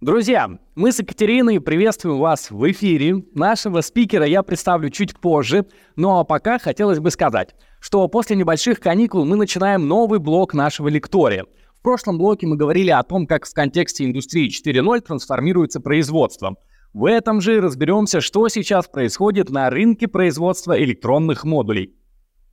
Друзья, мы с Екатериной приветствуем вас в эфире. Нашего спикера я представлю чуть позже, но пока хотелось бы сказать, что после небольших каникул мы начинаем новый блок нашего лектория. В прошлом блоке мы говорили о том, как в контексте индустрии 4.0 трансформируется производство. В этом же разберемся, что сейчас происходит на рынке производства электронных модулей.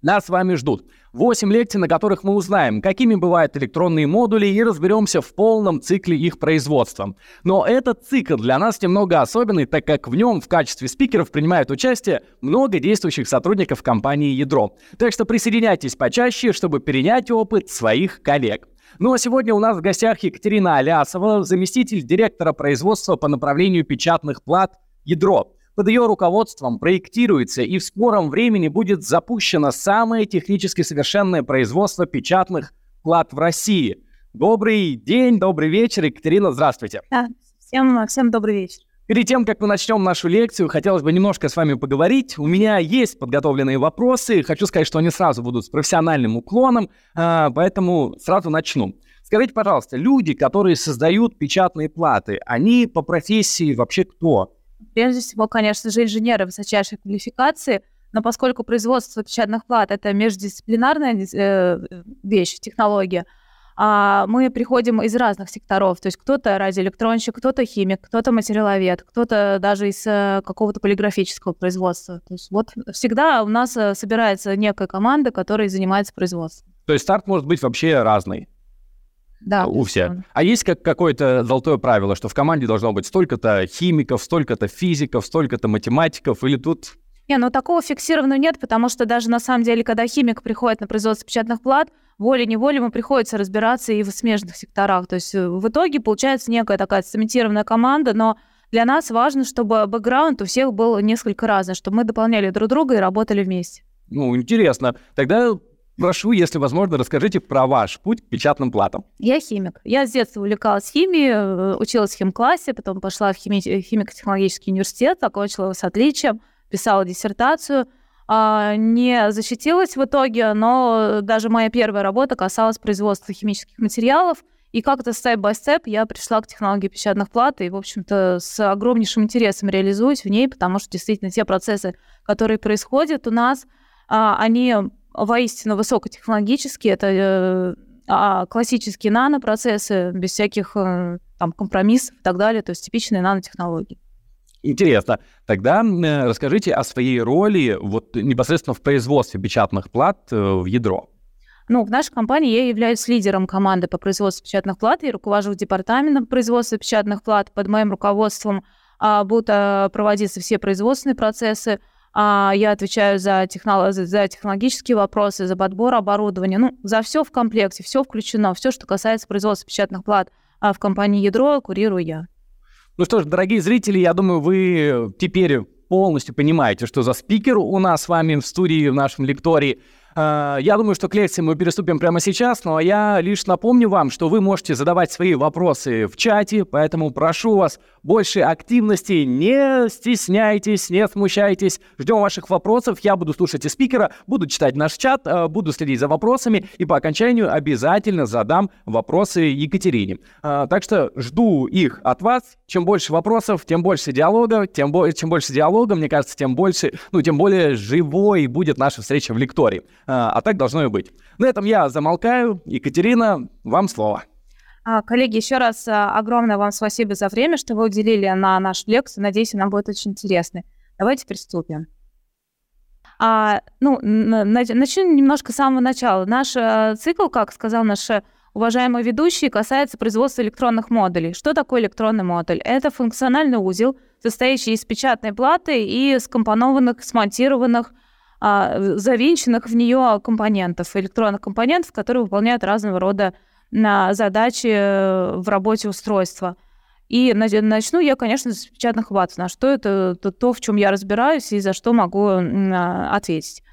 Нас с вами ждут 8 лекций, на которых мы узнаем, какими бывают электронные модули и разберемся в полном цикле их производства. Но этот цикл для нас немного особенный, так как в нем в качестве спикеров принимают участие много действующих сотрудников компании «Ядро». Так что присоединяйтесь почаще, чтобы перенять опыт своих коллег. Ну а сегодня у нас в гостях Екатерина Алясова, заместитель директора производства по направлению печатных плат «Ядро». Под ее руководством проектируется и в скором времени будет запущено самое технически совершенное производство печатных плат в России. Добрый день, добрый вечер. Екатерина, здравствуйте. Да, всем, всем добрый вечер. Перед тем, как мы начнем нашу лекцию, хотелось бы немножко с вами поговорить. У меня есть подготовленные вопросы. Хочу сказать, что они сразу будут с профессиональным уклоном, а, поэтому сразу начну. Скажите, пожалуйста, люди, которые создают печатные платы, они по профессии вообще кто? Прежде всего, конечно же, инженеры высочайшей квалификации, но поскольку производство печатных плат — это междисциплинарная э, вещь, технология, а мы приходим из разных секторов. То есть кто-то радиоэлектронщик, кто-то химик, кто-то материаловед, кто-то даже из э, какого-то полиграфического производства. То есть вот всегда у нас э, собирается некая команда, которая занимается производством. То есть старт может быть вообще разный? Да, у всех. А есть как какое-то золотое правило, что в команде должно быть столько-то химиков, столько-то физиков, столько-то математиков, или тут... Не, ну такого фиксированного нет, потому что даже на самом деле, когда химик приходит на производство печатных плат, волей-неволей ему приходится разбираться и в смежных секторах. То есть э, в итоге получается некая такая цементированная команда, но для нас важно, чтобы бэкграунд у всех был несколько разный, чтобы мы дополняли друг друга и работали вместе. Ну, интересно. Тогда Прошу, если возможно, расскажите про ваш путь к печатным платам. Я химик. Я с детства увлекалась химией, э, училась в химклассе, потом пошла в хими... химико-технологический университет, окончила с отличием, писала диссертацию. А, не защитилась в итоге, но даже моя первая работа касалась производства химических материалов. И как-то степ-бай-степ я пришла к технологии печатных плат и, в общем-то, с огромнейшим интересом реализуюсь в ней, потому что действительно те процессы, которые происходят у нас, а, они воистину высокотехнологические, это э, а классические нанопроцессы без всяких э, там компромиссов и так далее, то есть типичные нанотехнологии. Интересно. Тогда э, расскажите о своей роли вот непосредственно в производстве печатных плат в ядро. Ну, в нашей компании я являюсь лидером команды по производству печатных плат и руковожу департаментом производства печатных плат. Под моим руководством а, будут а, проводиться все производственные процессы, я отвечаю за, технолог... за технологические вопросы, за подбор оборудования, ну, за все в комплекте, все включено, все, что касается производства печатных плат а в компании «Ядро», курирую я. Ну что ж, дорогие зрители, я думаю, вы теперь полностью понимаете, что за спикер у нас с вами в студии, в нашем лектории – я думаю, что к лекции мы переступим прямо сейчас, но я лишь напомню вам, что вы можете задавать свои вопросы в чате, поэтому прошу вас больше активности, не стесняйтесь, не смущайтесь, ждем ваших вопросов, я буду слушать и спикера, буду читать наш чат, э, буду следить за вопросами и по окончанию обязательно задам вопросы Екатерине. Э, так что жду их от вас, чем больше вопросов, тем больше диалога, тем, бо- чем больше диалога, мне кажется, тем больше, ну, тем более живой будет наша встреча в лектории. А, а так должно и быть. На этом я замолкаю. Екатерина, вам слово. А, коллеги, еще раз а, огромное вам спасибо за время, что вы уделили на нашу лекцию. Надеюсь, она будет очень интересной. Давайте приступим. А, ну, начну немножко с самого начала. Наш цикл, как сказал наш уважаемый ведущий, касается производства электронных модулей. Что такое электронный модуль? Это функциональный узел, состоящий из печатной платы и скомпонованных, смонтированных а, завинченных в нее компонентов, электронных компонентов, которые выполняют разного рода на задачи э, в работе устройства. И начну я, конечно, с печатных ват. На что это то, то, в чем я разбираюсь и за что могу а, ответить.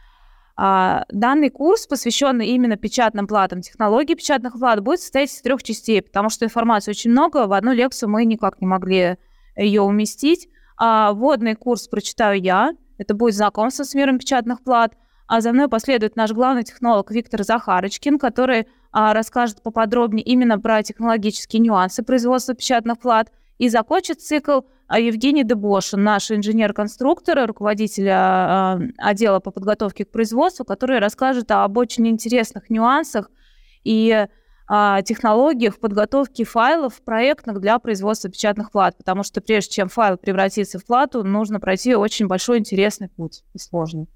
А, данный курс, посвященный именно печатным платам, технологии печатных плат, будет состоять из трех частей, потому что информации очень много. В одну лекцию мы никак не могли ее уместить. А, вводный курс прочитаю я, это будет знакомство с миром печатных плат. А за мной последует наш главный технолог Виктор Захарочкин, который а, расскажет поподробнее именно про технологические нюансы производства печатных плат. И закончит цикл а, Евгений Дебош, наш инженер-конструктор, руководитель а, отдела по подготовке к производству, который расскажет об очень интересных нюансах и технологиях подготовки файлов проектных для производства печатных плат, потому что прежде чем файл превратится в плату, нужно пройти очень большой интересный путь и сложный.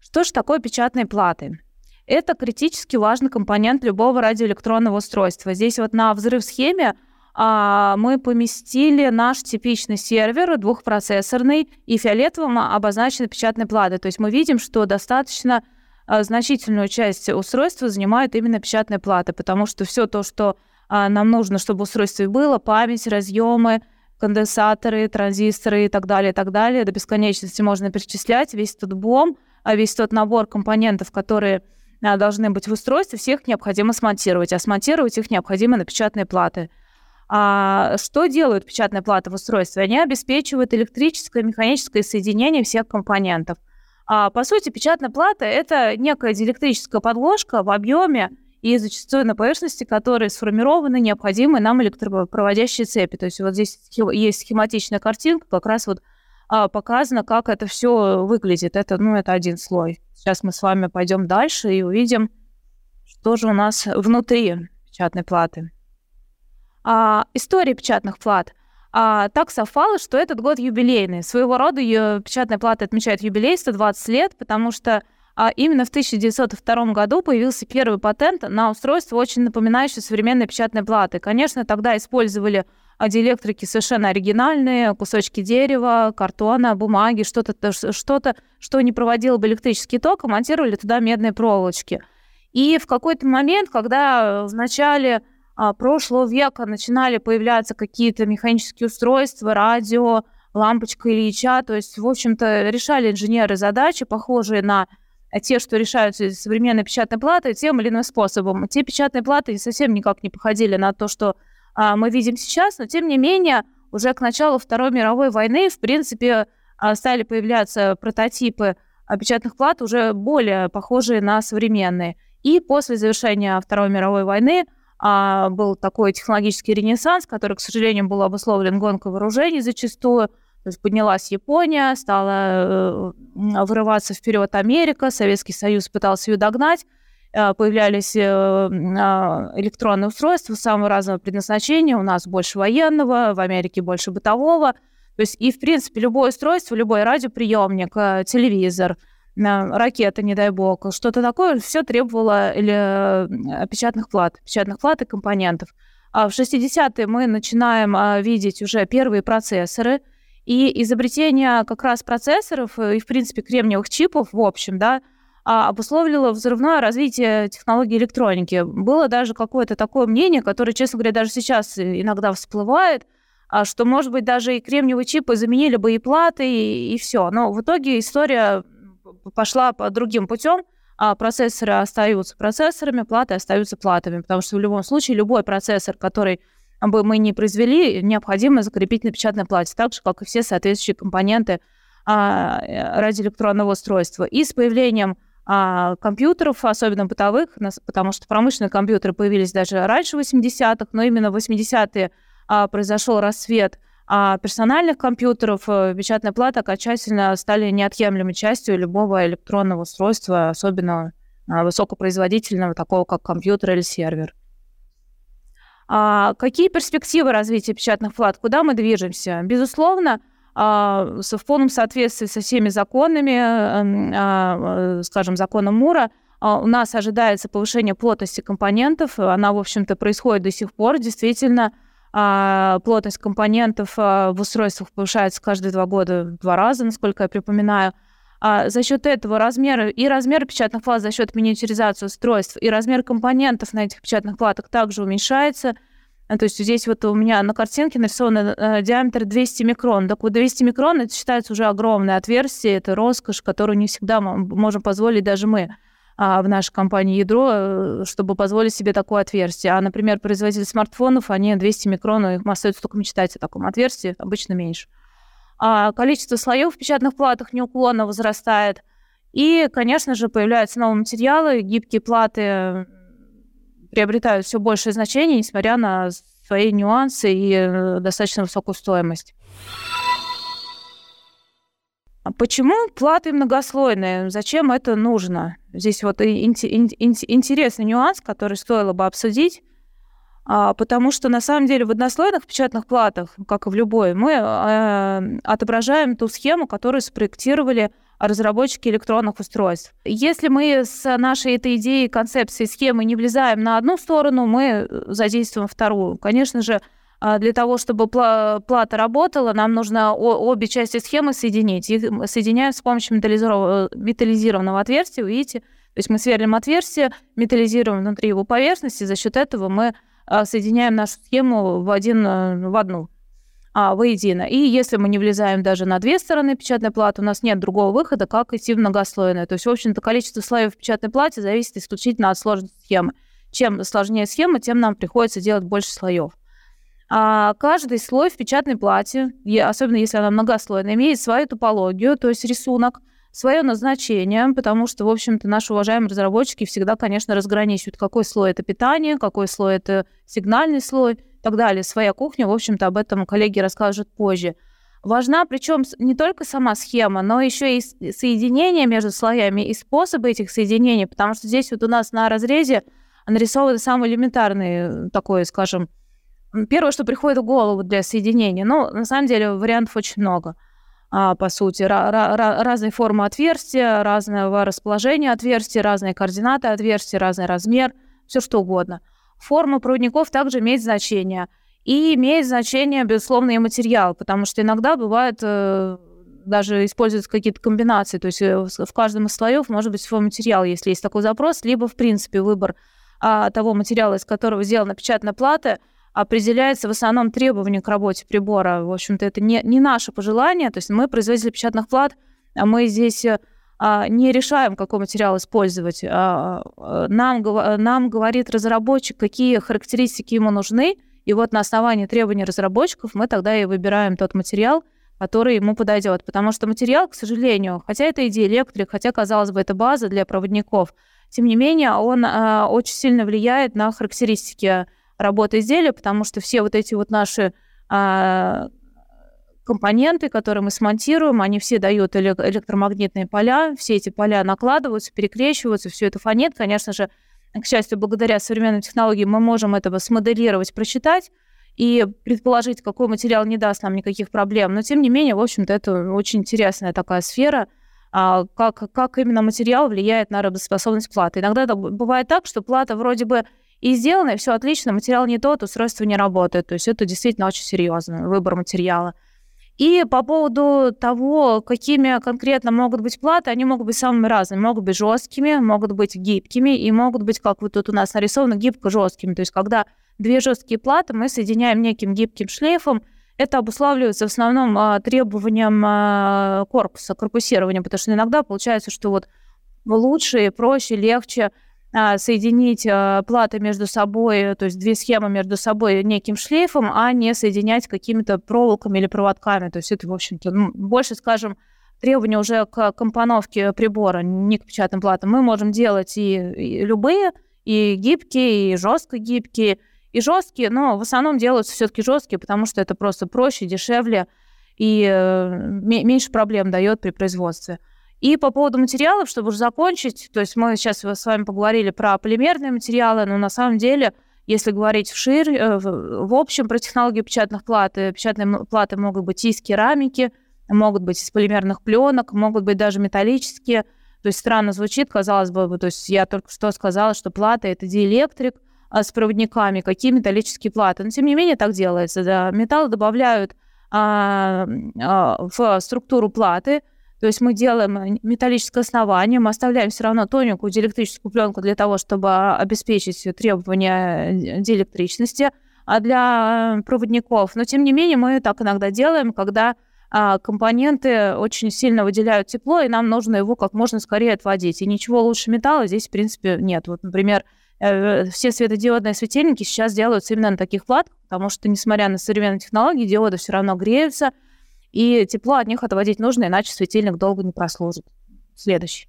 Что же такое печатные платы? Это критически важный компонент любого радиоэлектронного устройства. Здесь вот на взрыв-схеме а, мы поместили наш типичный сервер двухпроцессорный и фиолетовым обозначены печатные платы. То есть мы видим, что достаточно а, значительную часть устройства занимают именно печатные платы, потому что все то, что а, нам нужно, чтобы в устройстве было, память, разъемы, конденсаторы, транзисторы и так далее, и так далее, до бесконечности можно перечислять, весь этот бом, весь тот набор компонентов, которые а, должны быть в устройстве, всех необходимо смонтировать, а смонтировать их необходимо на печатные платы. А что делают печатные платы в устройстве? Они обеспечивают электрическое и механическое соединение всех компонентов. А, по сути, печатная плата — это некая диэлектрическая подложка в объеме и зачастую на поверхности которой сформированы необходимые нам электропроводящие цепи. То есть вот здесь есть схематичная картинка, как раз вот а, показано, как это все выглядит. Это, ну, это один слой. Сейчас мы с вами пойдем дальше и увидим, что же у нас внутри печатной платы. А, история печатных плат. А, так совпало, что этот год юбилейный. Своего рода ее печатная плата отмечает юбилей 120 лет, потому что а, именно в 1902 году появился первый патент на устройство, очень напоминающее современные печатные платы. Конечно, тогда использовали а диэлектрики совершенно оригинальные, кусочки дерева, картона, бумаги, что-то, что-то, что не проводило бы электрический ток, а монтировали туда медные проволочки. И в какой-то момент, когда в начале прошлого века начинали появляться какие-то механические устройства, радио, лампочка Ильича, то есть, в общем-то, решали инженеры задачи, похожие на те, что решаются современной печатной платой, тем или иным способом. Те печатные платы совсем никак не походили на то, что а, мы видим сейчас, но тем не менее уже к началу Второй мировой войны, в принципе, а, стали появляться прототипы печатных плат, уже более похожие на современные. И после завершения Второй мировой войны а, был такой технологический ренессанс, который, к сожалению, был обусловлен гонкой вооружений зачастую. То есть поднялась Япония, стала э, вырываться вперед Америка, Советский Союз пытался ее догнать. Э, появлялись э, а, электронные устройства самого разного предназначения. У нас больше военного, в Америке больше бытового. То есть и, в принципе, любое устройство, любой радиоприемник, э, телевизор, ракета, не дай бог, что-то такое, все требовало или печатных плат, печатных плат и компонентов. А в 60-е мы начинаем а, видеть уже первые процессоры, и изобретение как раз процессоров и, в принципе, кремниевых чипов, в общем, да, а, обусловило взрывное развитие технологий электроники. Было даже какое-то такое мнение, которое, честно говоря, даже сейчас иногда всплывает, а, что, может быть, даже и кремниевые чипы заменили бы и платы, и, и все. Но в итоге история пошла по другим путем. А процессоры остаются процессорами, платы остаются платами, потому что в любом случае любой процессор, который бы мы не произвели, необходимо закрепить на печатной плате, так же, как и все соответствующие компоненты а, э, радиоэлектронного устройства. И с появлением а, компьютеров, особенно бытовых, потому что промышленные компьютеры появились даже раньше 80-х, но именно в 80-е а, произошел рассвет а персональных компьютеров, э, печатная плата окончательно стали неотъемлемой частью любого электронного устройства, особенно а, высокопроизводительного, такого как компьютер или сервер. А какие перспективы развития печатных плат? Куда мы движемся? Безусловно, а, в полном соответствии со всеми законами, эм, а, э, скажем, законом Мура, у нас ожидается повышение плотности компонентов. Она, в общем-то, происходит до сих пор. Действительно, плотность компонентов в устройствах повышается каждые два года в два раза, насколько я припоминаю. За счет этого размеры и размер печатных плат за счет миниатюризации устройств, и размер компонентов на этих печатных платах также уменьшается – а, то есть здесь вот у меня на картинке нарисован э, диаметр 200 микрон. Так вот 200 микрон это считается уже огромное отверстие, это роскошь, которую не всегда мы можем позволить даже мы а, в нашей компании ядро, э, чтобы позволить себе такое отверстие. А, например, производители смартфонов, они 200 микрон, их остается только мечтать о таком отверстии, обычно меньше. А количество слоев в печатных платах неуклонно возрастает. И, конечно же, появляются новые материалы, гибкие платы приобретают все большее значение, несмотря на свои нюансы и э, достаточно высокую стоимость. А почему платы многослойные? Зачем это нужно? Здесь вот интересный нюанс, который стоило бы обсудить. А, потому что на самом деле в однослойных печатных платах, как и в любой, мы э, отображаем ту схему, которую спроектировали разработчики электронных устройств. Если мы с нашей этой идеей, концепцией схемы не влезаем на одну сторону, мы задействуем вторую. Конечно же, для того, чтобы плата работала, нам нужно обе части схемы соединить. Их соединяем с помощью металлизированного отверстия, видите? То есть мы сверлим отверстие, металлизируем внутри его поверхности, за счет этого мы а, соединяем нашу схему в, один, э, в одну, а, воедино. И если мы не влезаем даже на две стороны печатной платы, у нас нет другого выхода, как идти в многослойную. То есть, в общем-то, количество слоев в печатной плате зависит исключительно от сложности схемы. Чем сложнее схема, тем нам приходится делать больше слоев. А каждый слой в печатной плате, особенно если она многослойная, имеет свою топологию, то есть рисунок, свое назначение, потому что, в общем-то, наши уважаемые разработчики всегда, конечно, разграничивают, какой слой это питание, какой слой это сигнальный слой и так далее. Своя кухня, в общем-то, об этом коллеги расскажут позже. Важна, причем не только сама схема, но еще и соединение между слоями и способы этих соединений, потому что здесь вот у нас на разрезе нарисованы самые элементарные, такое, скажем, первое, что приходит в голову для соединения. Но на самом деле вариантов очень много – а, по сути, разные формы отверстия, разного расположения отверстия, разные координаты отверстия, разный размер, все что угодно. Форма проводников также имеет значение. И имеет значение, безусловно, и материал, потому что иногда бывает э, даже используются какие-то комбинации, то есть э, в каждом из слоев может быть свой материал, если есть такой запрос, либо, в принципе, выбор а, того материала, из которого сделана печатная плата – определяется в основном требование к работе прибора. В общем-то, это не, не наше пожелание. То есть мы, производители печатных плат, а мы здесь а, не решаем, какой материал использовать. А, а, нам, нам говорит разработчик, какие характеристики ему нужны, и вот на основании требований разработчиков мы тогда и выбираем тот материал, который ему подойдет. Потому что материал, к сожалению, хотя это и диэлектрик, хотя, казалось бы, это база для проводников, тем не менее, он э, очень сильно влияет на характеристики работы изделия, потому что все вот эти вот наши а, компоненты, которые мы смонтируем, они все дают электромагнитные поля, все эти поля накладываются, перекрещиваются, все это фонит. Конечно же, к счастью, благодаря современным технологиям мы можем этого смоделировать, прочитать и предположить, какой материал не даст нам никаких проблем. Но, тем не менее, в общем-то, это очень интересная такая сфера, а, как, как именно материал влияет на работоспособность платы. Иногда бывает так, что плата вроде бы и сделано, и все отлично, материал не тот, устройство не работает. То есть это действительно очень серьезно, выбор материала. И по поводу того, какими конкретно могут быть платы, они могут быть самыми разными. Могут быть жесткими, могут быть гибкими и могут быть, как вот тут у нас нарисовано, гибко-жесткими. То есть когда две жесткие платы мы соединяем неким гибким шлейфом, это обуславливается в основном а, требованием а, корпуса, корпусирования, потому что иногда получается, что вот лучше, проще, легче – соединить а, платы между собой, то есть две схемы между собой неким шлейфом, а не соединять какими-то проволоками или проводками. То есть это, в общем-то, ну, больше, скажем, требования уже к компоновке прибора, не к печатным платам. Мы можем делать и, и любые, и гибкие, и жестко гибкие, и жесткие, но в основном делаются все-таки жесткие, потому что это просто проще, дешевле и э, меньше проблем дает при производстве. И по поводу материалов, чтобы уже закончить, то есть мы сейчас с вами поговорили про полимерные материалы, но на самом деле, если говорить вширь, э, в общем, про технологию печатных плат, э, печатные платы могут быть из керамики, могут быть из полимерных пленок, могут быть даже металлические. То есть странно звучит, казалось бы, то есть я только что сказала, что плата — это диэлектрик а с проводниками, какие металлические платы. Но тем не менее так делается. Да. Металлы добавляют а, а, в структуру платы, то есть мы делаем металлическое основание, мы оставляем все равно тоненькую диэлектрическую пленку для того, чтобы обеспечить требования диэлектричности а для проводников. Но тем не менее мы так иногда делаем, когда а, компоненты очень сильно выделяют тепло, и нам нужно его как можно скорее отводить. И ничего лучше металла здесь, в принципе, нет. Вот, например, э, все светодиодные светильники сейчас делаются именно на таких платах, потому что, несмотря на современные технологии, диоды все равно греются, и тепло от них отводить нужно, иначе светильник долго не прослужит. Следующий.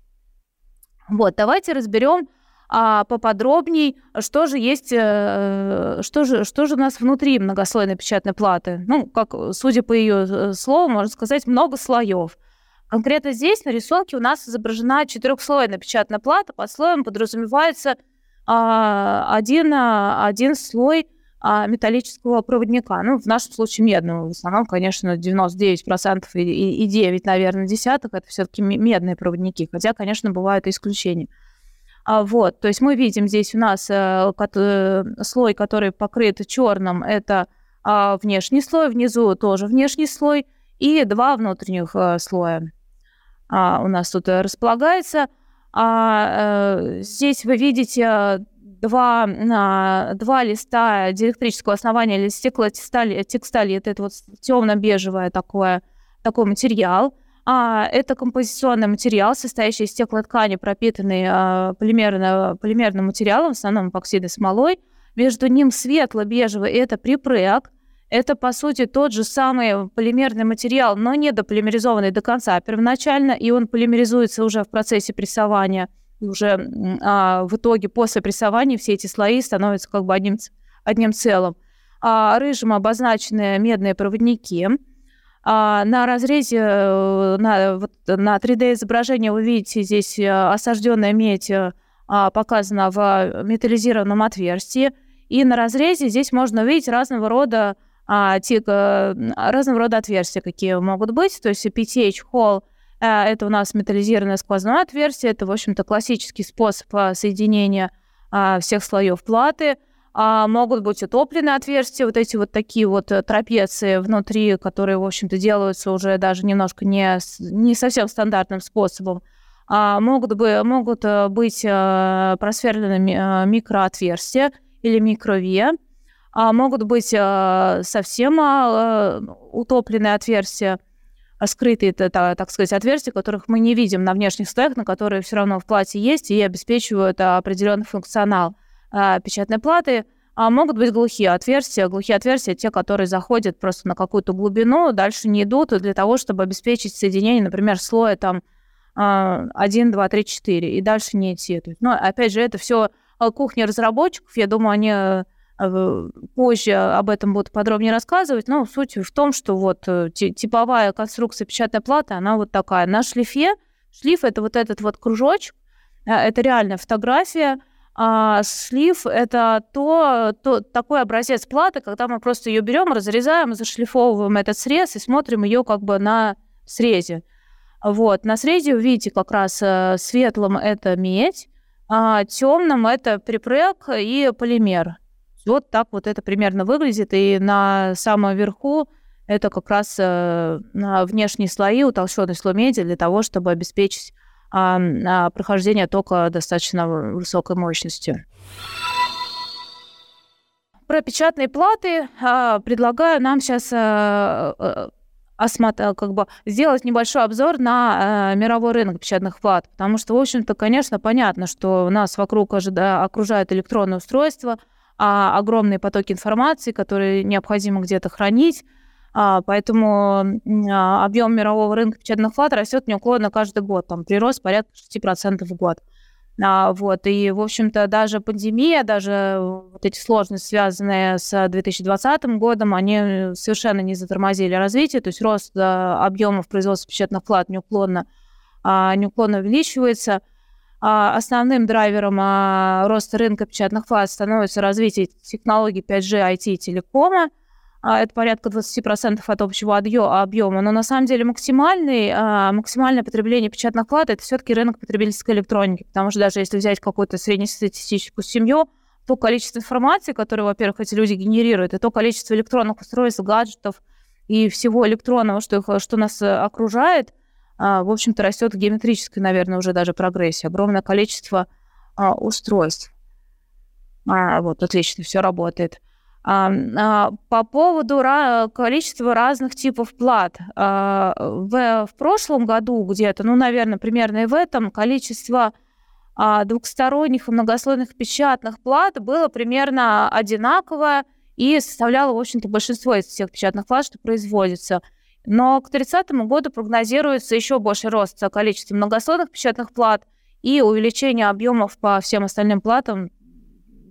Вот, давайте разберем а, поподробней, что же есть, э, что же, что же у нас внутри многослойной печатной платы. Ну, как, судя по ее э, слову, можно сказать, много слоев. Конкретно здесь на рисунке у нас изображена четырехслойная печатная плата. Под слоем подразумевается а, один, а, один слой металлического проводника. Ну, в нашем случае медного. В основном, конечно, 99% и, и, и 9, наверное, десяток это все-таки медные проводники. Хотя, конечно, бывают исключения. А, вот, то есть мы видим здесь у нас э, э, слой, который покрыт черным, это а, внешний слой, внизу тоже внешний слой, и два внутренних э, слоя а, у нас тут располагается. Здесь вы видите два, два листа диэлектрического основания или стеклотекстали, текстали, это, это вот темно-бежевое такое, такой материал – а, это композиционный материал, состоящий из стеклоткани, пропитанный а, полимерно, полимерным материалом, в основном эпоксидной смолой. Между ним светло-бежевый – это припрек. Это, по сути, тот же самый полимерный материал, но не дополимеризованный до конца первоначально, и он полимеризуется уже в процессе прессования. Уже а, в итоге после прессования все эти слои становятся как бы одним, одним целым. А, рыжим обозначены медные проводники – а, на разрезе, э, на, вот, на 3D-изображении вы видите здесь э, осажденная медь э, а, показана в металлизированном отверстии. И на разрезе здесь можно увидеть разного рода, а, тик, разного рода отверстия, какие могут быть. То есть PTH Hall – это у нас металлизированное сквозное отверстие. Это, в общем-то, классический способ соединения всех слоев платы – а, могут быть утопленные отверстия, вот эти вот такие вот э, трапеции внутри, которые, в общем-то, делаются уже даже немножко не, не совсем стандартным способом. А, могут, бы, могут э, быть а, просверлены микроотверстия или микрове. А, могут быть а, совсем а, утопленные отверстия, скрытые, это, так сказать, отверстия, которых мы не видим на внешних слоях, но которые все равно в платье есть и обеспечивают определенный функционал. А, печатной платы, а могут быть глухие отверстия. Глухие отверстия те, которые заходят просто на какую-то глубину, дальше не идут для того, чтобы обеспечить соединение, например, слоя там 1, 2, 3, 4, и дальше не идти. Но, опять же, это все а, кухня разработчиков. Я думаю, они э, позже об этом будут подробнее рассказывать. Но суть в том, что вот э, типовая конструкция печатной платы, она вот такая. На шлифе, шлиф — это вот этот вот кружочек, э, это реальная фотография, а слив — это то, то, такой образец платы, когда мы просто ее берем, разрезаем, зашлифовываем этот срез и смотрим ее как бы на срезе. Вот. На срезе вы видите как раз э, светлым это медь, а темным это припрек и полимер. Вот так вот это примерно выглядит. И на самом верху это как раз э, внешние слои, утолщенный слой меди для того, чтобы обеспечить а, прохождение тока достаточно высокой мощности. Про печатные платы а, предлагаю нам сейчас а, а, осмотр, как бы сделать небольшой обзор на э, мировой рынок печатных плат, потому что, в общем-то, конечно, понятно, что нас вокруг ожида, окружают электронные устройства, а, огромные потоки информации, которые необходимо где-то хранить, а, поэтому а, объем мирового рынка печатных плат растет неуклонно каждый год. Там прирост порядка 6% в год. А, вот, и, в общем-то, даже пандемия, даже вот эти сложности, связанные с 2020 годом, они совершенно не затормозили развитие, то есть рост объемов производства печатных плат неуклонно, неуклонно увеличивается. Основным драйвером роста рынка печатных плат становится развитие технологий 5G, IT и телекома. А, это порядка 20% от общего объема, но на самом деле максимальный, а, максимальное потребление печатных плат – это все-таки рынок потребительской электроники, потому что даже если взять какую-то среднестатистическую семью, то количество информации, которое, во-первых, эти люди генерируют, и то количество электронных устройств, гаджетов и всего электронного, что, их, что нас э, окружает, а, в общем-то, растет в геометрической, наверное, уже даже прогрессии. Огромное количество устройств. Вот, отлично, все работает. А, по поводу количества разных типов плат. А, в, в прошлом году где-то, ну, наверное, примерно и в этом, количество а, двухсторонних и многослойных печатных плат было примерно одинаковое и составляло, в общем-то, большинство из всех печатных плат, что производится. Но к 30 году прогнозируется еще больше рост количества многослойных печатных плат и увеличение объемов по всем остальным платам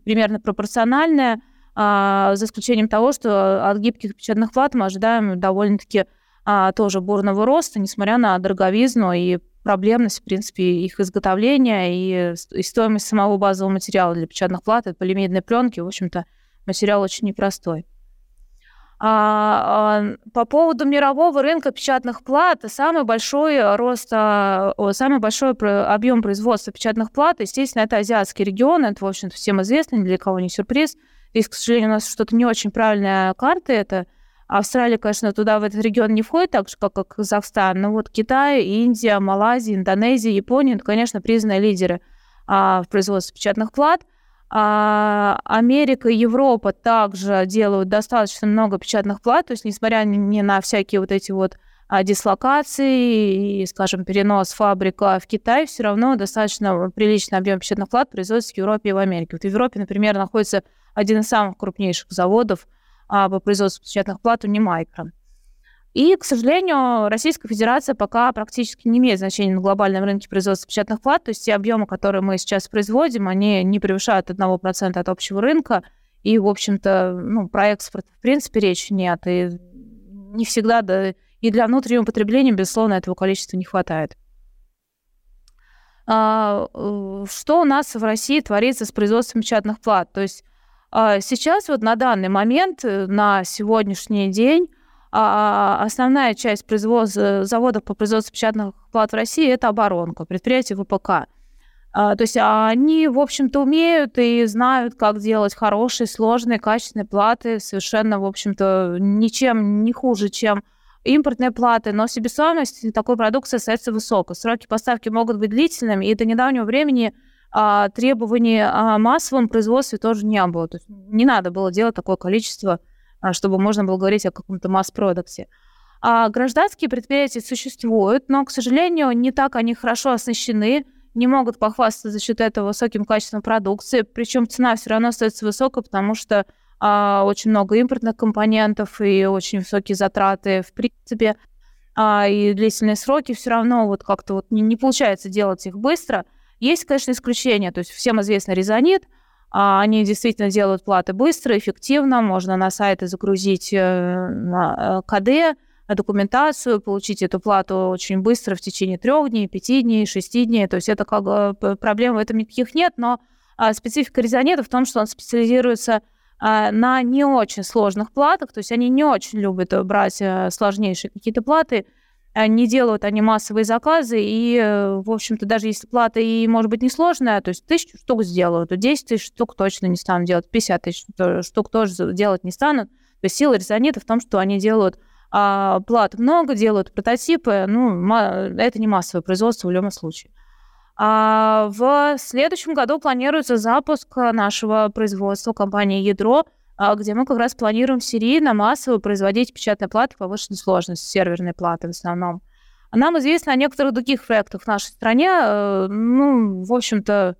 примерно пропорциональное, а, за исключением того, что от гибких печатных плат мы ожидаем довольно-таки а, тоже бурного роста, несмотря на дороговизну и проблемность, в принципе, их изготовления и, и стоимость самого базового материала для печатных плат, это полимерные пленки, в общем-то, материал очень непростой. А, а, по поводу мирового рынка печатных плат, самый большой рост, а, самый большой объем производства печатных плат, естественно, это азиатский регион, это, в общем-то, всем известно, ни для кого не сюрприз. Здесь, к сожалению, у нас что-то не очень правильная карта, это Австралия, конечно, туда, в этот регион не входит, так же, как, как Казахстан, но вот Китай, Индия, Малайзия, Индонезия, Япония, это, конечно, признанные лидеры а, в производстве печатных плат. А Америка и Европа также делают достаточно много печатных плат, то есть несмотря ни на всякие вот эти вот а, дислокации и, скажем, перенос фабрика в Китай, все равно достаточно приличный объем печатных плат производится в Европе и в Америке. Вот в Европе, например, находится один из самых крупнейших заводов а, по производству печатных плат у Немайкро. И, к сожалению, Российская Федерация пока практически не имеет значения на глобальном рынке производства печатных плат. То есть те объемы, которые мы сейчас производим, они не превышают 1% от общего рынка. И, в общем-то, ну, про экспорт в принципе речи нет. И не всегда, да, и для внутреннего потребления, безусловно, этого количества не хватает. А, э, что у нас в России творится с производством печатных плат? То есть а, сейчас вот на данный момент, э, на сегодняшний день, а, основная часть производства, заводов по производству печатных плат в России – это оборонка, предприятие ВПК. А, то есть они, в общем-то, умеют и знают, как делать хорошие, сложные, качественные платы, совершенно, в общем-то, ничем не хуже, чем импортные платы, но себестоимость такой продукции остается высокой. Сроки поставки могут быть длительными, и до недавнего времени а, требований о массовом производстве тоже не было. То есть не надо было делать такое количество а, чтобы можно было говорить о каком-то масс-продукте. А гражданские предприятия существуют, но, к сожалению, не так они хорошо оснащены, не могут похвастаться за счет этого высоким качеством продукции, причем цена все равно остается высокой, потому что а, очень много импортных компонентов и очень высокие затраты в принципе, а, и длительные сроки все равно вот как-то вот не, не получается делать их быстро. Есть, конечно, исключения, то есть всем известно резонит – а, они действительно делают платы быстро, эффективно. Можно на сайты загрузить э, э, КД, документацию, получить эту плату очень быстро в течение трех дней, пяти дней, шести дней. То есть это как проблем в этом никаких нет, но а, специфика резонета в том, что он специализируется а, на не очень сложных платах, то есть они не очень любят брать э, сложнейшие какие-то платы, Э, не делают они массовые заказы, и, э, в общем-то, даже если плата и, может быть, несложная, то есть тысячу штук сделают, то 10 тысяч штук точно не станут делать, 50 тысяч штук тоже делать не станут. То есть сила резонита в том, что они делают а, плат много, делают прототипы, ну, это не массовое производство в любом случае. А в следующем году планируется запуск нашего производства компании «Ядро», где мы как раз планируем серийно, массово производить печатные платы повышенной сложности, серверные платы в основном. Нам известно о некоторых других проектах в нашей стране. Э, ну, в общем-то,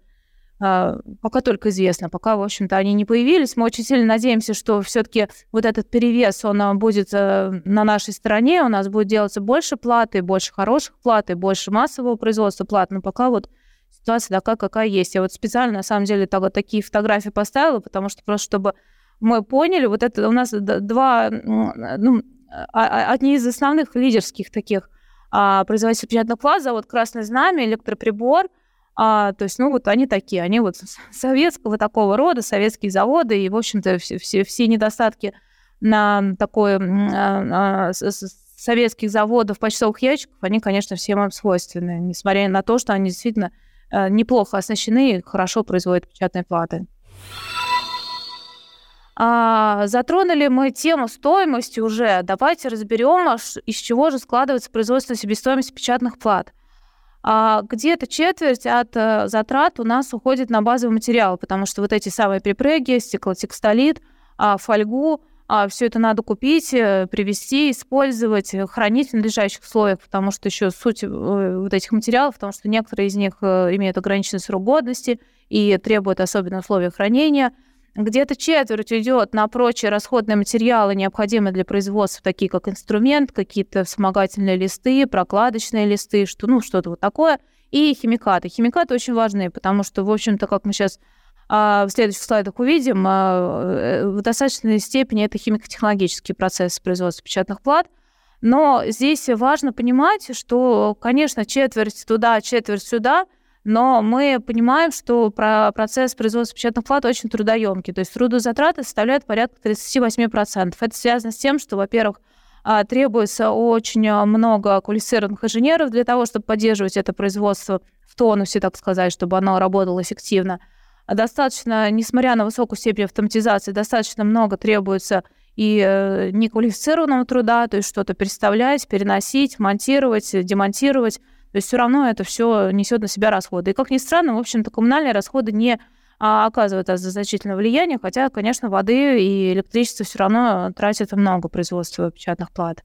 э, пока только известно, пока, в общем-то, они не появились. Мы очень сильно надеемся, что все-таки вот этот перевес, он будет э, на нашей стороне, у нас будет делаться больше платы, больше хороших плат и больше массового производства плат, но пока вот ситуация такая, какая есть. Я вот специально, на самом деле, так, вот такие фотографии поставила, потому что просто чтобы мы поняли, вот это у нас два, ну, а, а, одни из основных лидерских таких а, производителей печатных плат, завод «Красное знамя», электроприбор, а, то есть, ну, вот они такие, они вот советского такого рода, советские заводы, и, в общем-то, все, все, все недостатки на такой а, а, советских заводов почтовых ящиков, они, конечно, всем им свойственны, несмотря на то, что они действительно а, неплохо оснащены и хорошо производят печатные платы. А, затронули мы тему стоимости уже. Давайте разберем, из чего же складывается производство себестоимости печатных плат. А, где-то четверть от а, затрат у нас уходит на базовый материал, потому что вот эти самые припреги, стеклотекстолит, а, фольгу, а, все это надо купить, э, привезти, использовать, хранить в надлежащих условиях, потому что еще суть э, вот этих материалов, потому что некоторые из них э, имеют ограниченный срок годности и требуют особенных условий хранения – где-то четверть идет на прочие расходные материалы, необходимые для производства, такие как инструмент, какие-то вспомогательные листы, прокладочные листы, что, ну, что-то вот такое. и химикаты. Химикаты очень важны, потому что, в общем-то, как мы сейчас а, в следующих слайдах увидим, а, э, в достаточной степени это химико-технологический процесс производства печатных плат. Но здесь важно понимать, что, конечно, четверть туда, четверть сюда, но мы понимаем, что процесс производства печатных плат очень трудоемкий. То есть трудозатраты составляют порядка 38%. Это связано с тем, что, во-первых, а, требуется очень много квалифицированных инженеров для того, чтобы поддерживать это производство в тонусе, так сказать, чтобы оно работало эффективно. Достаточно, несмотря на высокую степень автоматизации, достаточно много требуется и э, неквалифицированного труда, то есть что-то переставлять, переносить, монтировать, демонтировать. То есть все равно это все несет на себя расходы. И как ни странно, в общем-то, коммунальные расходы не а, оказывают значительное влияние, хотя, конечно, воды и электричество все равно тратят много производства печатных плат.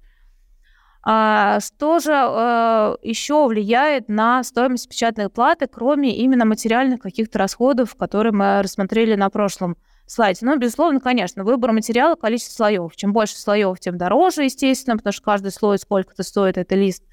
А, что же а, еще влияет на стоимость печатной платы, кроме именно материальных каких-то расходов, которые мы рассмотрели на прошлом слайде? Ну, безусловно, конечно, выбор материала, количество слоев. Чем больше слоев, тем дороже, естественно, потому что каждый слой сколько-то стоит, это лист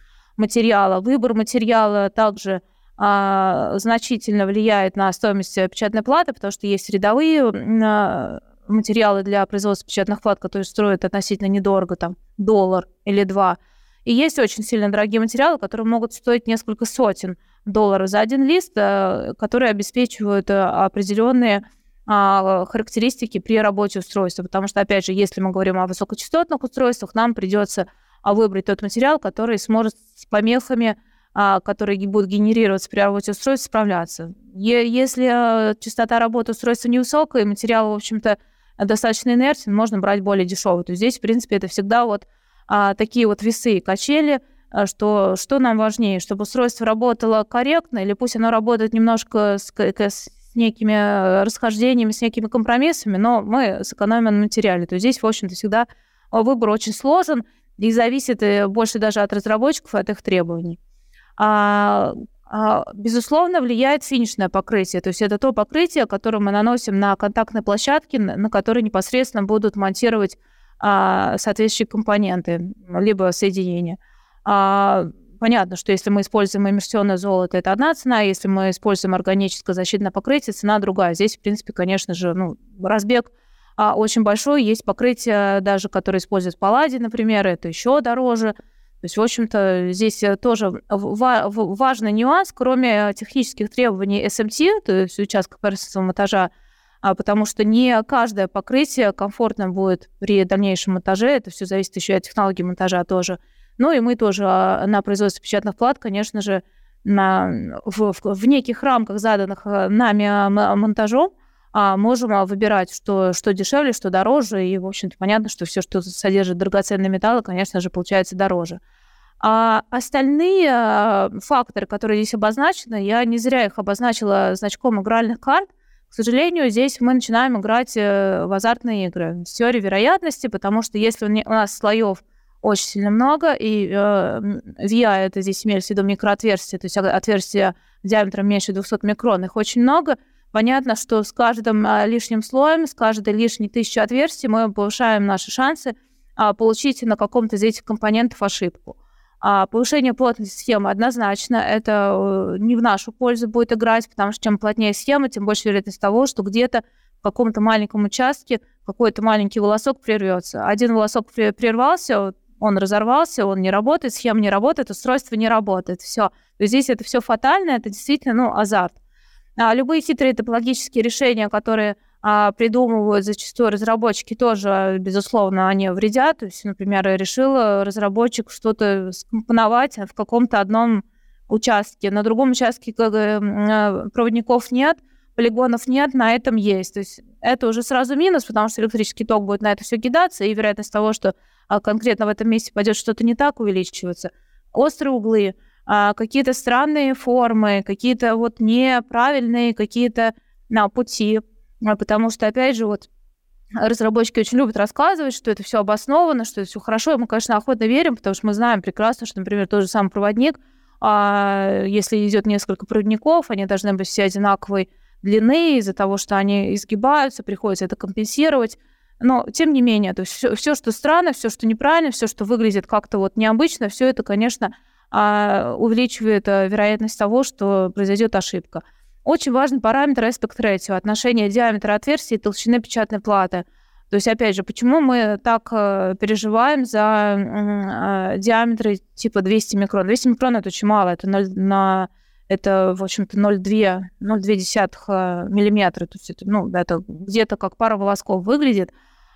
материала. Выбор материала также а, значительно влияет на стоимость печатной платы, потому что есть рядовые а, материалы для производства печатных плат, которые стоят относительно недорого, там, доллар или два. И есть очень сильно дорогие материалы, которые могут стоить несколько сотен долларов за один лист, э, которые обеспечивают э, определенные а, характеристики при работе устройства. Потому что, опять же, если мы говорим о высокочастотных устройствах, нам придется выбрать тот материал, который сможет с помехами а, которые будут генерироваться при работе устройства, справляться. Если э, частота работы устройства невысокая, материал, в общем-то, достаточно инертен, можно брать более дешевый. То есть здесь, в принципе, это всегда вот а, такие вот весы и качели, а, что, что нам важнее, чтобы устройство работало корректно, или пусть оно работает немножко с, с некими расхождениями, с некими компромиссами, но мы сэкономим на материале. То есть здесь, в общем-то, всегда выбор очень сложен и зависит э, больше даже от разработчиков, от их требований а, а, безусловно, влияет финишное покрытие. То есть это то покрытие, которое мы наносим на контактные площадки, на которые непосредственно будут монтировать а, соответствующие компоненты, либо соединения. А, понятно, что если мы используем иммерсионное золото, это одна цена, если мы используем органическое защитное покрытие, цена другая. Здесь, в принципе, конечно же, ну, разбег а, очень большой. Есть покрытие даже, которое используют палладий, например, это еще дороже. То есть, в общем-то, здесь э, тоже важный нюанс, кроме технических требований SMT, то есть участка поверхностного монтажа, а, потому что не каждое покрытие комфортно будет при дальнейшем монтаже, это все зависит еще от технологии монтажа тоже. Ну и мы тоже а, на производстве печатных плат, конечно же, на, в, в, в неких рамках, заданных э, нами монтажом, можем а, выбирать, что, что дешевле, что дороже. И, в общем-то, понятно, что все, что содержит драгоценные металлы, конечно же, получается дороже. А остальные а, факторы, которые здесь обозначены, я не зря их обозначила значком игральных карт. К сожалению, здесь мы начинаем играть э, в азартные игры с теорией вероятности, потому что если у нас слоев очень сильно много, и э, VIA это здесь имеется в виду микроотверстия, то есть отверстия диаметром меньше 200 микрон, их очень много, Понятно, что с каждым а, лишним слоем, с каждой лишней тысячей отверстий мы повышаем наши шансы а, получить на каком-то из этих компонентов ошибку. А повышение плотности схемы однозначно это э, не в нашу пользу будет играть, потому что чем плотнее схема, тем больше вероятность того, что где-то в каком-то маленьком участке какой-то маленький волосок прервется. Один волосок прервался, он разорвался, он не работает, схема не работает, устройство не работает. Все. То есть здесь это все фатально, это действительно ну, азарт. А любые хитрые топологические решения, которые а, придумывают зачастую разработчики, тоже, безусловно, они вредят. То есть, например, решил разработчик что-то скомпоновать в каком-то одном участке, на другом участке э, проводников нет, полигонов нет, на этом есть. То есть это уже сразу минус, потому что электрический ток будет на это все кидаться, и вероятность того, что а, конкретно в этом месте пойдет что-то не так, увеличивается. Острые углы – а, какие-то странные формы, какие-то вот неправильные какие-то на пути, а, потому что, опять же, вот разработчики очень любят рассказывать, что это все обосновано, что это все хорошо, и мы, конечно, охотно верим, потому что мы знаем прекрасно, что, например, тот же самый проводник, а, если идет несколько проводников, они должны быть все одинаковой длины, из-за того, что они изгибаются, приходится это компенсировать. Но, тем не менее, то есть все, все, что странно, все, что неправильно, все, что выглядит как-то вот необычно, все это, конечно, а, увеличивает э, вероятность того, что произойдет ошибка. Очень важный параметр aspect ratio, отношение диаметра отверстия и толщины печатной платы. То есть, опять же, почему мы так э, переживаем за э, диаметры типа 200 микрон? 200 микрон это очень мало, это 0 на это, в общем-то, 0,2, 0,2 миллиметра. То есть это, ну, это где-то как пара волосков выглядит.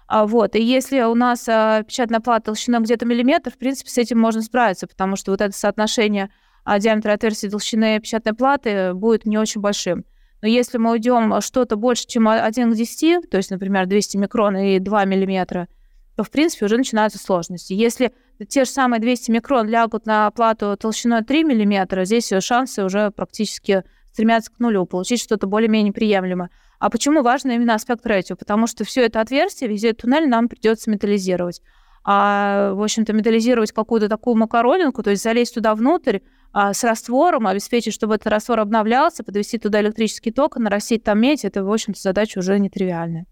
А, вот. И если у нас а, печатная плата толщина где-то миллиметр, в принципе, с этим можно справиться, потому что вот это соотношение а, диаметра отверстия толщины печатной платы будет не очень большим. Но если мы уйдем что-то больше, чем 1 к 10, то есть, например, 200 микрон и 2 миллиметра, то, в принципе, уже начинаются сложности. Если те же самые 200 микрон лягут на плату толщиной 3 миллиметра, здесь шансы уже практически стремятся к нулю, получить что-то более-менее приемлемое. А почему важно именно аспект ретио? Потому что все это отверстие, везде туннель нам придется металлизировать. А, в общем-то, металлизировать какую-то такую макаронинку, то есть залезть туда внутрь а, с раствором, обеспечить, чтобы этот раствор обновлялся, подвести туда электрический ток, нарастить там медь, это, в общем-то, задача уже нетривиальная.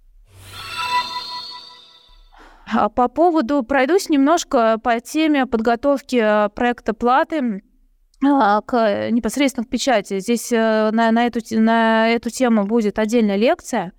А по поводу, пройдусь немножко по теме подготовки э, проекта платы к непосредственно к печати. Здесь э, на, на, эту, на эту тему будет отдельная лекция,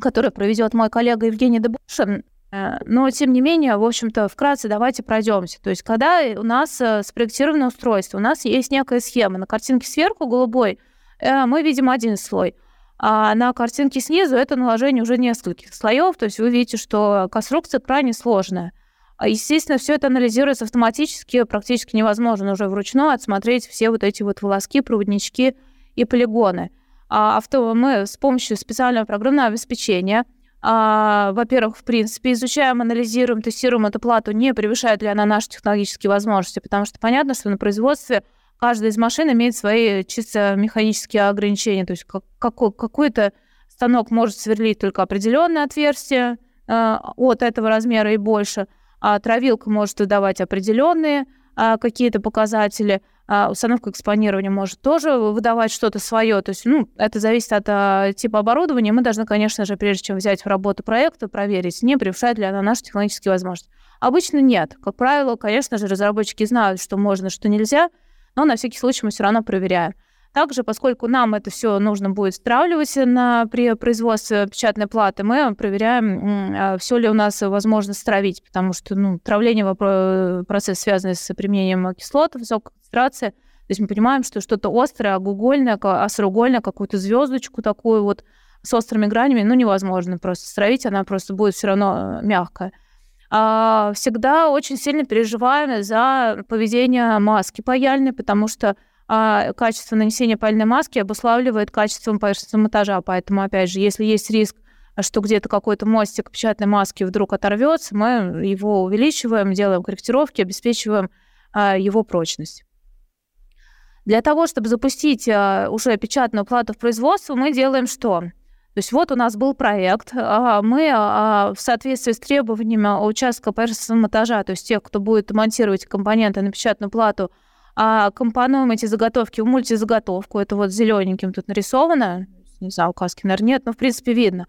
которую проведет мой коллега Евгений Дебушин. Э, но, тем не менее, в общем-то, вкратце давайте пройдемся. То есть, когда у нас спроектировано устройство, у нас есть некая схема. На картинке сверху голубой мы видим один слой – а на картинке снизу это наложение уже нескольких слоев, то есть вы видите, что конструкция крайне сложная. А, естественно, все это анализируется автоматически, практически невозможно уже вручную отсмотреть все вот эти вот волоски, проводнички и полигоны. А авто мы с помощью специального программного обеспечения, а, во-первых, в принципе, изучаем, анализируем, тестируем эту плату, не превышает ли она наши технологические возможности, потому что понятно, что на производстве каждая из машин имеет свои чисто механические ограничения. То есть как, какой, какой-то станок может сверлить только определенное отверстие э, от этого размера и больше, а травилка может выдавать определенные э, какие-то показатели, а установка экспонирования может тоже выдавать что-то свое. То есть, ну, это зависит от а, типа оборудования. Мы должны, конечно же, прежде чем взять в работу проекта, проверить, не превышает ли она наши технологические возможности. Обычно нет. Как правило, конечно же, разработчики знают, что можно, что нельзя, но на всякий случай мы все равно проверяем. Также, поскольку нам это все нужно будет стравливать на, при производстве печатной платы, мы проверяем, а, все ли у нас возможно стравить, потому что ну, травление процесс, связанный с применением кислот, высокой концентрации. То есть мы понимаем, что что-то острое, огугольное, остроугольное, какую-то звездочку такую вот с острыми гранями, ну, невозможно просто стравить, она просто будет все равно э, мягкая. А, всегда очень сильно переживаем за поведение маски паяльной, потому что а, качество нанесения паяльной маски обуславливает качеством поверхностного. Поэтому, опять же, если есть риск, что где-то какой-то мостик печатной маски вдруг оторвется, мы его увеличиваем, делаем корректировки, обеспечиваем а, его прочность. Для того, чтобы запустить уже печатную плату в производство, мы делаем что? То есть вот у нас был проект, а, мы а, в соответствии с требованиями участка поверхностного монтажа, то есть тех, кто будет монтировать компоненты на печатную плату, а, компонуем эти заготовки в мультизаготовку. Это вот зелененьким тут нарисовано. Не знаю, указки, наверное, нет, но в принципе видно.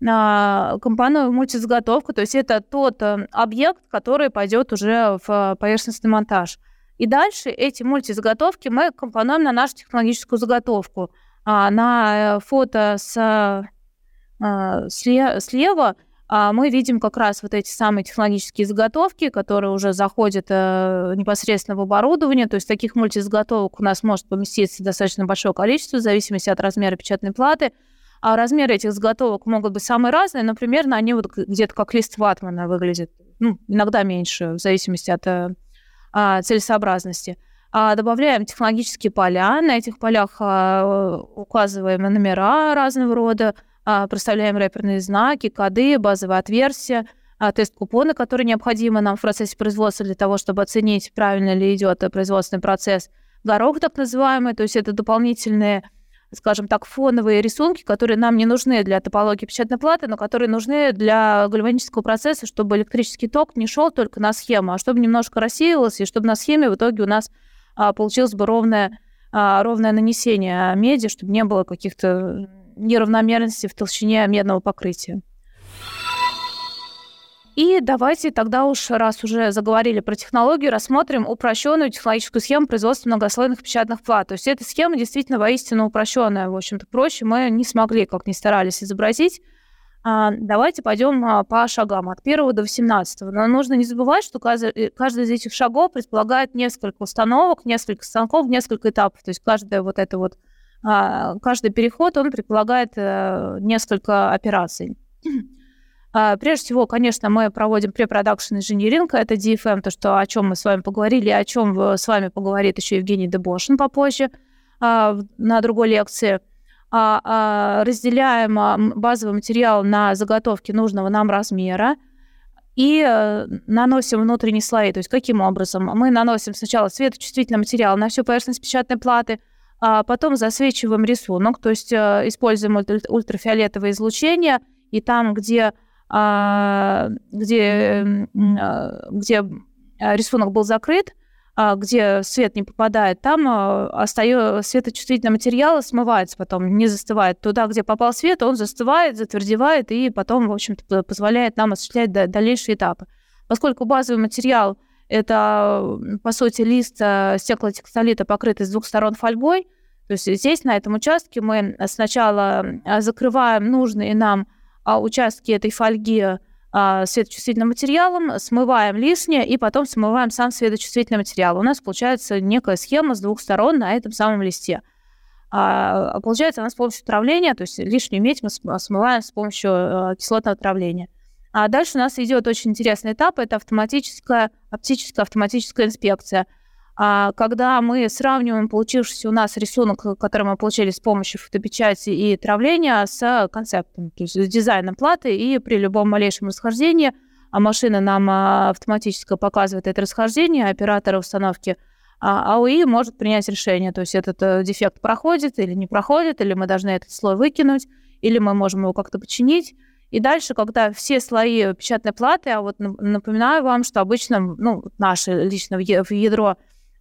Компонуем в мультизаготовку, то есть это тот э, объект, который пойдет уже в поверхностный монтаж. И дальше эти мультизаготовки мы компонуем на нашу технологическую заготовку – а, на э, фото с, а, слева а, мы видим как раз вот эти самые технологические заготовки, которые уже заходят э, непосредственно в оборудование. То есть таких мультизаготовок у нас может поместиться достаточно большое количество, в зависимости от размера печатной платы. А размеры этих заготовок могут быть самые разные, но примерно они вот где-то как лист ватмана выглядят. Ну, иногда меньше, в зависимости от э, целесообразности. А, добавляем технологические поля. На этих полях а, указываем номера разного рода, а, проставляем рэперные знаки, коды, базовые отверстия, тест-купоны, которые необходимы нам в процессе производства для того, чтобы оценить, правильно ли идет производственный процесс. Горох так называемый, то есть это дополнительные скажем так, фоновые рисунки, которые нам не нужны для топологии печатной платы, но которые нужны для гальванического процесса, чтобы электрический ток не шел только на схему, а чтобы немножко рассеивался, и чтобы на схеме в итоге у нас а, получилось бы ровное, а, ровное нанесение меди, чтобы не было каких-то неравномерностей в толщине медного покрытия. И давайте тогда уж, раз уже заговорили про технологию, рассмотрим упрощенную технологическую схему производства многослойных печатных плат. То есть эта схема действительно воистину упрощенная, в общем-то, проще мы не смогли, как ни старались изобразить. А, давайте пойдем а, по шагам от 1 до 18. Но нужно не забывать, что каждый, э, каждый из этих шагов предполагает несколько установок, несколько станков, несколько этапов. То есть каждая вот это вот, каждый переход, он предполагает э, несколько операций. Прежде всего, конечно, мы проводим препродакшн инжиниринг, это DFM, то, что, о чем мы с вами поговорили, о чем с вами поговорит еще Евгений Дебошин попозже на другой лекции – а, а, разделяем а, базовый материал на заготовки нужного нам размера и э, наносим внутренние слои. То есть каким образом? Мы наносим сначала светочувствительный материал на всю поверхность печатной платы, а потом засвечиваем рисунок, то есть э, используем ультрафиолетовое излучение, и там, где, где, где рисунок был закрыт, а, где свет не попадает, там а, остается светочувствительный материал смывается потом, не застывает. Туда, где попал свет, он застывает, затвердевает и потом, в общем-то, позволяет нам осуществлять дальнейшие этапы. Поскольку базовый материал – это, по сути, лист а, стеклотекстолита, покрытый с двух сторон фольгой, то есть здесь, на этом участке, мы сначала закрываем нужные нам участки этой фольги а, светочувствительным материалом, смываем лишнее и потом смываем сам светочувствительный материал. У нас получается некая схема с двух сторон на этом самом листе. А, получается она с помощью травления, то есть лишнюю медь мы смываем с помощью а, кислотного травления. А дальше у нас идет очень интересный этап, это автоматическая, оптическая автоматическая инспекция – а когда мы сравниваем получившийся у нас рисунок, который мы получили с помощью фотопечати и травления, с концептом, то есть с дизайном платы, и при любом малейшем расхождении, а машина нам а, автоматически показывает это расхождение, оператора установки а АУИ может принять решение, то есть этот э, дефект проходит или не проходит, или мы должны этот слой выкинуть, или мы можем его как-то починить. И дальше, когда все слои печатной платы, а вот напоминаю вам, что обычно, ну, наше лично в ядро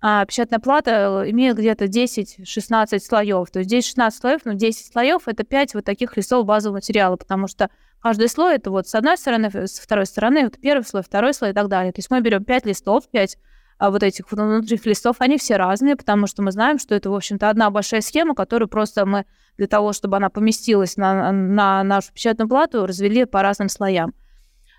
а печатная плата э, имеет где-то 10-16 слоев. То есть 10-16 слоев, но 10 слоев это 5 вот таких листов базового материала, потому что каждый слой это вот с одной стороны, с второй стороны, вот первый слой, второй слой и так далее. То есть мы берем 5 листов, 5 а вот этих внутренних листов, они все разные, потому что мы знаем, что это, в общем-то, одна большая схема, которую просто мы для того, чтобы она поместилась на, на нашу печатную плату, развели по разным слоям.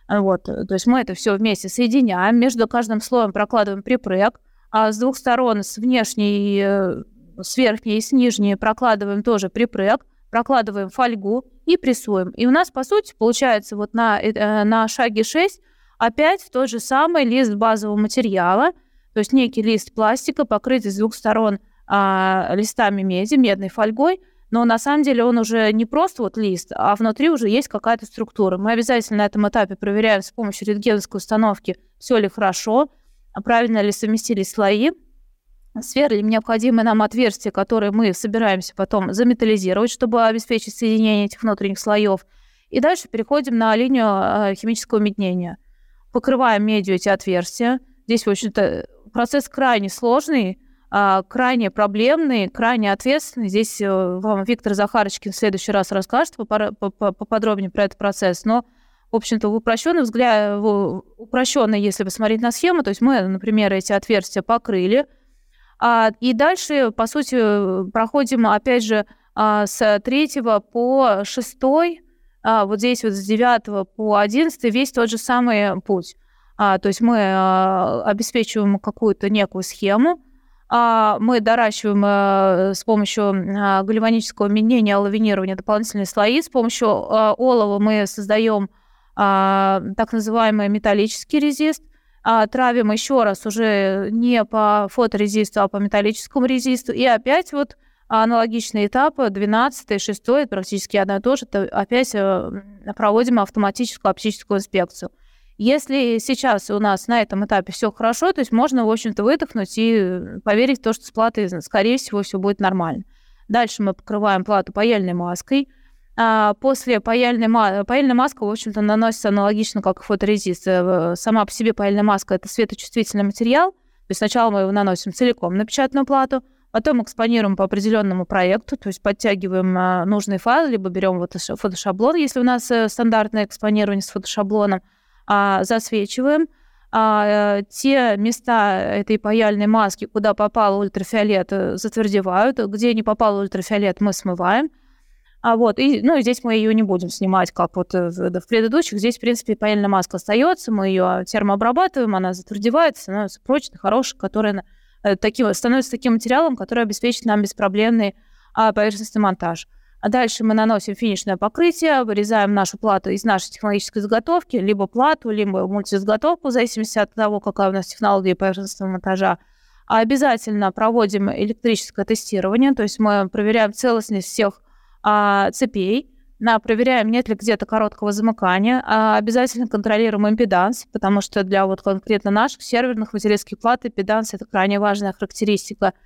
Вот, то есть мы это все вместе соединяем, между каждым слоем прокладываем припрек, а с двух сторон, с внешней, э, с верхней и с нижней прокладываем тоже припрек, прокладываем фольгу и прессуем. И у нас, по сути, получается вот на, э, на шаге 6 опять тот же самый лист базового материала, то есть некий лист пластика, покрытый с двух сторон а, листами меди, медной фольгой, но на самом деле он уже не просто вот лист, а внутри уже есть какая-то структура. Мы обязательно на этом этапе проверяем с помощью рентгеновской установки, все ли хорошо, правильно ли совместились слои, сверлим необходимые нам отверстия, которые мы собираемся потом заметаллизировать, чтобы обеспечить соединение этих внутренних слоев. И дальше переходим на линию а, химического меднения. Покрываем медью эти отверстия. Здесь, в общем-то, процесс крайне сложный, а, крайне проблемный, крайне ответственный. Здесь э, вам Виктор Захарочкин в следующий раз расскажет поподробнее про этот процесс. Но в общем-то, в взгляд, в упрощенный, если посмотреть на схему, то есть мы, например, эти отверстия покрыли, а, и дальше, по сути, проходим, опять же, а, с третьего по шестой, а, вот здесь вот с девятого по одиннадцатый весь тот же самый путь. А, то есть мы а, обеспечиваем какую-то некую схему, а, мы доращиваем а, с помощью а, гальванического менения, лавинирования дополнительные слои, с помощью а, олова мы создаем а, так называемый металлический резист. А, травим еще раз уже не по фоторезисту, а по металлическому резисту. И опять вот аналогичные этапы, 12 6 практически одно и то же, это опять э, проводим автоматическую оптическую инспекцию. Если сейчас у нас на этом этапе все хорошо, то есть можно, в общем-то, выдохнуть и поверить в то, что с платой, скорее всего, все будет нормально. Дальше мы покрываем плату паяльной маской. А, после паяльной, ма- паяльная маска, в общем-то, наносится аналогично, как фоторезист. Э, сама по себе паяльная маска – это светочувствительный материал. То есть сначала мы его наносим целиком на печатную плату, потом экспонируем по определенному проекту, то есть подтягиваем а, нужный файл, либо берем вот фотошаблон, если у нас э, стандартное экспонирование с фотошаблоном, а, засвечиваем. А, те места этой паяльной маски, куда попал ультрафиолет, э, затвердевают. Где не попал ультрафиолет, мы смываем. А вот, и, ну, здесь мы ее не будем снимать, как вот э, в, в предыдущих. Здесь, в принципе, паяльная маска остается, мы ее термообрабатываем, она затвердевает, становится прочной, хорошей, которая э, таким, становится таким материалом, который обеспечит нам беспроблемный а, поверхностный монтаж. А дальше мы наносим финишное покрытие, вырезаем нашу плату из нашей технологической заготовки, либо плату, либо мультизаготовку, в зависимости от того, какая у нас технология поверхностного монтажа. А обязательно проводим электрическое тестирование, то есть мы проверяем целостность всех а, цепей, на, проверяем, нет ли где-то короткого замыкания. А, обязательно контролируем импеданс, потому что для вот конкретно наших серверных материнских плат импеданс – это крайне важная характеристика –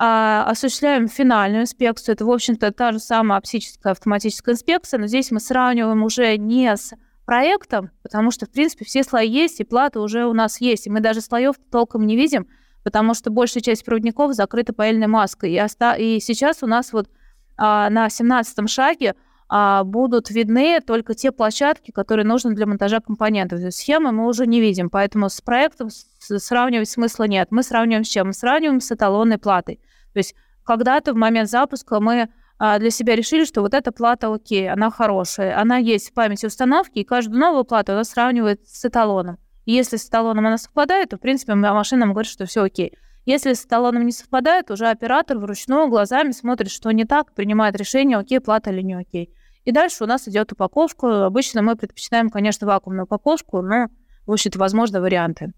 а, осуществляем финальную инспекцию. Это, в общем-то, та же самая оптическая автоматическая инспекция, но здесь мы сравниваем уже не с проектом, потому что, в принципе, все слои есть, и плата уже у нас есть. И мы даже слоев толком не видим, потому что большая часть проводников закрыта паяльной маской. И, оста... и сейчас у нас вот на 17 шаге а, будут видны только те площадки, которые нужны для монтажа компонентов. Схемы мы уже не видим, поэтому с проектом сравнивать смысла нет. Мы сравниваем с чем? Мы сравниваем с эталонной платой. То есть когда-то в момент запуска мы а, для себя решили, что вот эта плата окей, она хорошая, она есть в памяти установки, и каждую новую плату она сравнивает с эталоном. И если с эталоном она совпадает, то, в принципе, машина нам говорит, что все окей. Если с эталоном не совпадает, уже оператор вручную глазами смотрит, что не так, принимает решение, окей, плата или не окей. И дальше у нас идет упаковка. Обычно мы предпочитаем, конечно, вакуумную упаковку, но, в общем-то, возможны варианты.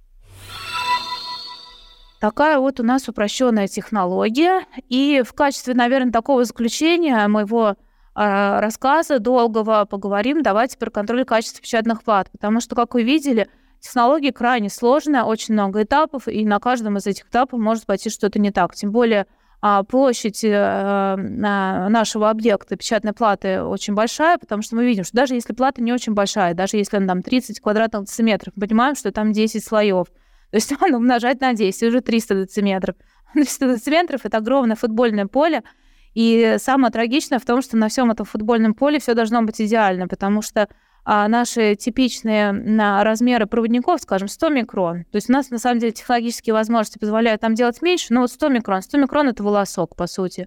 Такая вот у нас упрощенная технология. И в качестве, наверное, такого заключения моего э, рассказа долгого поговорим, давайте про контроль качества печатных плат. Потому что, как вы видели, технология крайне сложная, очень много этапов, и на каждом из этих этапов может пойти что-то не так. Тем более а площадь э, нашего объекта печатной платы очень большая, потому что мы видим, что даже если плата не очень большая, даже если она там 30 квадратных дециметров, мы понимаем, что там 10 слоев. То есть он умножать на 10, уже 300 дециметров. 300 дециметров — это огромное футбольное поле, и самое трагичное в том, что на всем этом футбольном поле все должно быть идеально, потому что а, наши типичные на размеры проводников, скажем, 100 микрон. То есть у нас, на самом деле, технологические возможности позволяют там делать меньше, но вот 100 микрон. 100 микрон — это волосок, по сути.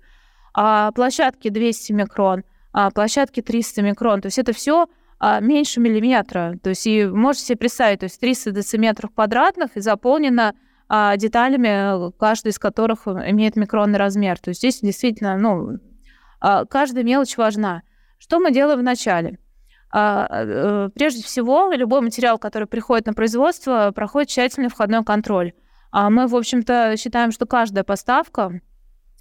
А площадки 200 микрон, а площадки 300 микрон. То есть это все а, меньше миллиметра. То есть и можете себе представить, то есть 300 дециметров квадратных и заполнено а, деталями, каждая из которых имеет микронный размер. То есть здесь действительно, ну, а, каждая мелочь важна. Что мы делаем вначале? А, э, прежде всего, любой материал, который приходит на производство, проходит тщательный входной контроль. А мы, в общем-то, считаем, что каждая поставка,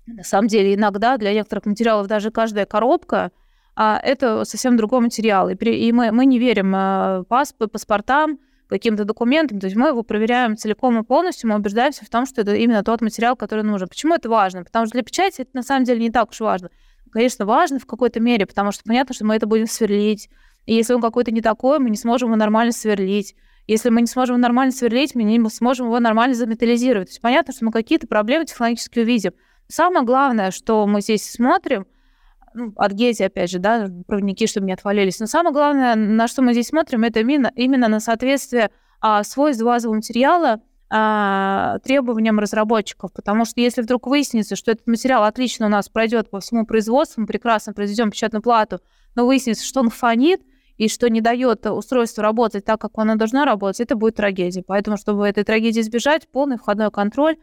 на самом деле, иногда для некоторых материалов даже каждая коробка а это совсем другой материал. И, мы, мы не верим пасп, паспортам, каким-то документам, то есть мы его проверяем целиком и полностью, мы убеждаемся в том, что это именно тот материал, который нужен. Почему это важно? Потому что для печати это на самом деле не так уж важно. Конечно, важно в какой-то мере, потому что понятно, что мы это будем сверлить. И если он какой-то не такой, мы не сможем его нормально сверлить. Если мы не сможем его нормально сверлить, мы не сможем его нормально заметаллизировать. То есть понятно, что мы какие-то проблемы технологически увидим. Самое главное, что мы здесь смотрим, ну, адгезия, опять же, да, проводники, чтобы не отвалились. Но самое главное, на что мы здесь смотрим, это именно, именно на соответствие а, свойств базового материала а, требованиям разработчиков. Потому что если вдруг выяснится, что этот материал отлично у нас пройдет по всему производству, мы прекрасно произведем печатную плату, но выяснится, что он фонит, и что не дает устройству работать так, как оно должно работать, это будет трагедия. Поэтому, чтобы этой трагедии избежать, полный входной контроль,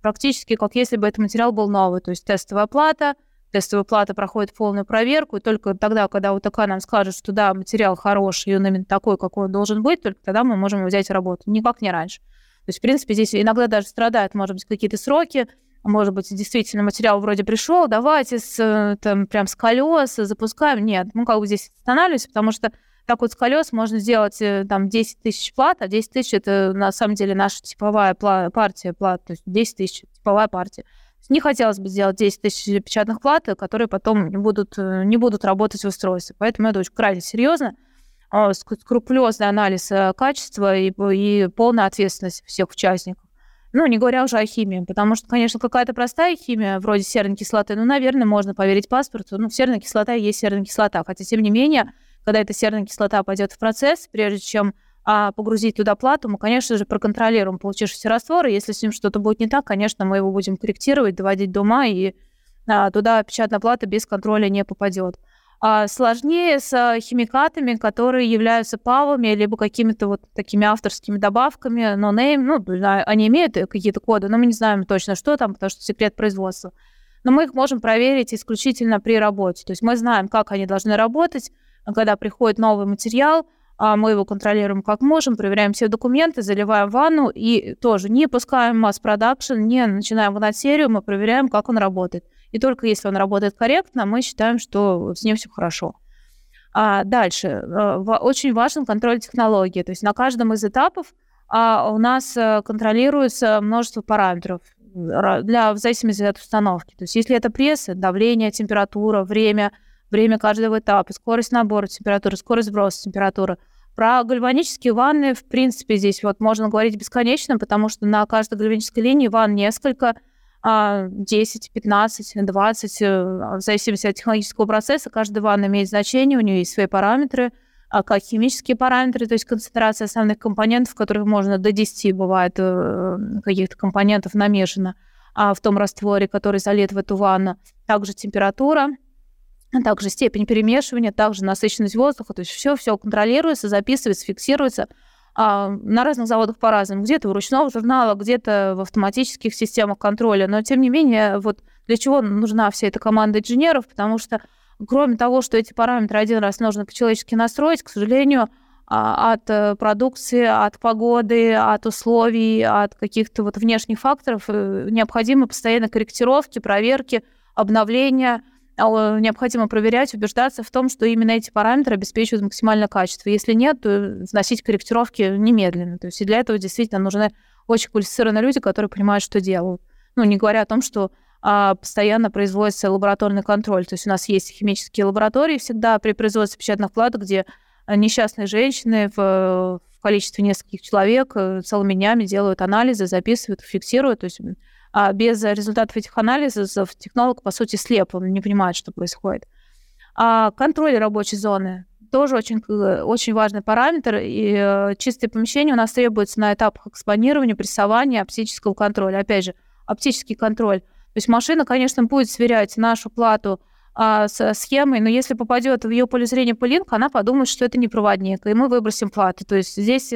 практически как если бы этот материал был новый. То есть тестовая плата, тестовая плата проходит полную проверку, и только тогда, когда УТК нам скажет, что да, материал хороший, и он именно такой, какой он должен быть, только тогда мы можем взять работу. Никак не раньше. То есть, в принципе, здесь иногда даже страдают, может быть, какие-то сроки, может быть, действительно материал вроде пришел, давайте с, там, прям с колес запускаем. Нет, мы как бы здесь останавливаемся, потому что так вот с колес можно сделать э, там 10 тысяч плат, а 10 тысяч это на самом деле наша типовая партия плат, то есть 10 тысяч типовая партия. Не хотелось бы сделать 10 тысяч печатных плат, которые потом не будут, э, не будут работать в устройстве. Поэтому это очень крайне серьезно. А, скрупулезный анализ э, качества и, и полная ответственность всех участников. Ну, не говоря уже о химии, потому что, конечно, какая-то простая химия, вроде серной кислоты, ну, наверное, можно поверить паспорту, ну, серная кислота есть серная кислота, хотя, тем не менее, когда эта серная кислота пойдет в процесс, прежде чем а, погрузить туда плату, мы, конечно же, проконтролируем получившийся раствор, и если с ним что-то будет не так, конечно, мы его будем корректировать, доводить до ума, и а, туда печатная плата без контроля не попадет. А сложнее с а, химикатами, которые являются павами, либо какими-то вот такими авторскими добавками, но name, ну, они имеют какие-то коды, но мы не знаем точно, что там, потому что секрет производства. Но мы их можем проверить исключительно при работе. То есть мы знаем, как они должны работать, когда приходит новый материал, а мы его контролируем как можем, проверяем все документы, заливаем ванну и тоже не пускаем масс-продакшн, не начинаем гнать серию, мы проверяем, как он работает. И только если он работает корректно, мы считаем, что с ним все хорошо. А дальше. Э, очень важен контроль технологии. То есть на каждом из этапов а, у нас э, контролируется множество параметров для, в зависимости от установки. То есть если это пресс, давление, температура, время, время каждого этапа, скорость набора температуры, скорость сброса температуры. Про гальванические ванны, в принципе, здесь вот можно говорить бесконечно, потому что на каждой гальванической линии ванн несколько, 10, 15, 20, в зависимости от технологического процесса. Каждая ванна имеет значение, у нее есть свои параметры, а как химические параметры, то есть концентрация основных компонентов, которых можно до 10 бывает э, каких-то компонентов намешано а в том растворе, который залит в эту ванну. Также температура, также степень перемешивания, также насыщенность воздуха, то есть все, все контролируется, записывается, фиксируется на разных заводах по-разному. Где-то в ручном журнале, где-то в автоматических системах контроля. Но, тем не менее, вот для чего нужна вся эта команда инженеров? Потому что, кроме того, что эти параметры один раз нужно по-человечески настроить, к сожалению, а, от э, продукции, от погоды, от условий, от каких-то вот внешних факторов э, необходимы постоянно корректировки, проверки, обновления – а, необходимо проверять, убеждаться в том, что именно эти параметры обеспечивают максимальное качество. Если нет, то вносить корректировки немедленно. То есть и для этого действительно нужны очень квалифицированные люди, которые понимают, что делают. Ну, не говоря о том, что а, постоянно производится лабораторный контроль. То есть у нас есть химические лаборатории всегда при производстве печатных платок, где несчастные женщины в, в количестве нескольких человек э, целыми днями делают анализы, записывают, фиксируют. То есть а без результатов этих анализов технолог, по сути, слеп, он не понимает, что происходит. А контроль рабочей зоны тоже очень, очень важный параметр, и э, чистые помещения у нас требуются на этапах экспонирования, прессования, оптического контроля. Опять же, оптический контроль. То есть машина, конечно, будет сверять нашу плату а, с схемой, но если попадет в ее поле зрения пылинка, она подумает, что это не проводник, и мы выбросим плату. То есть здесь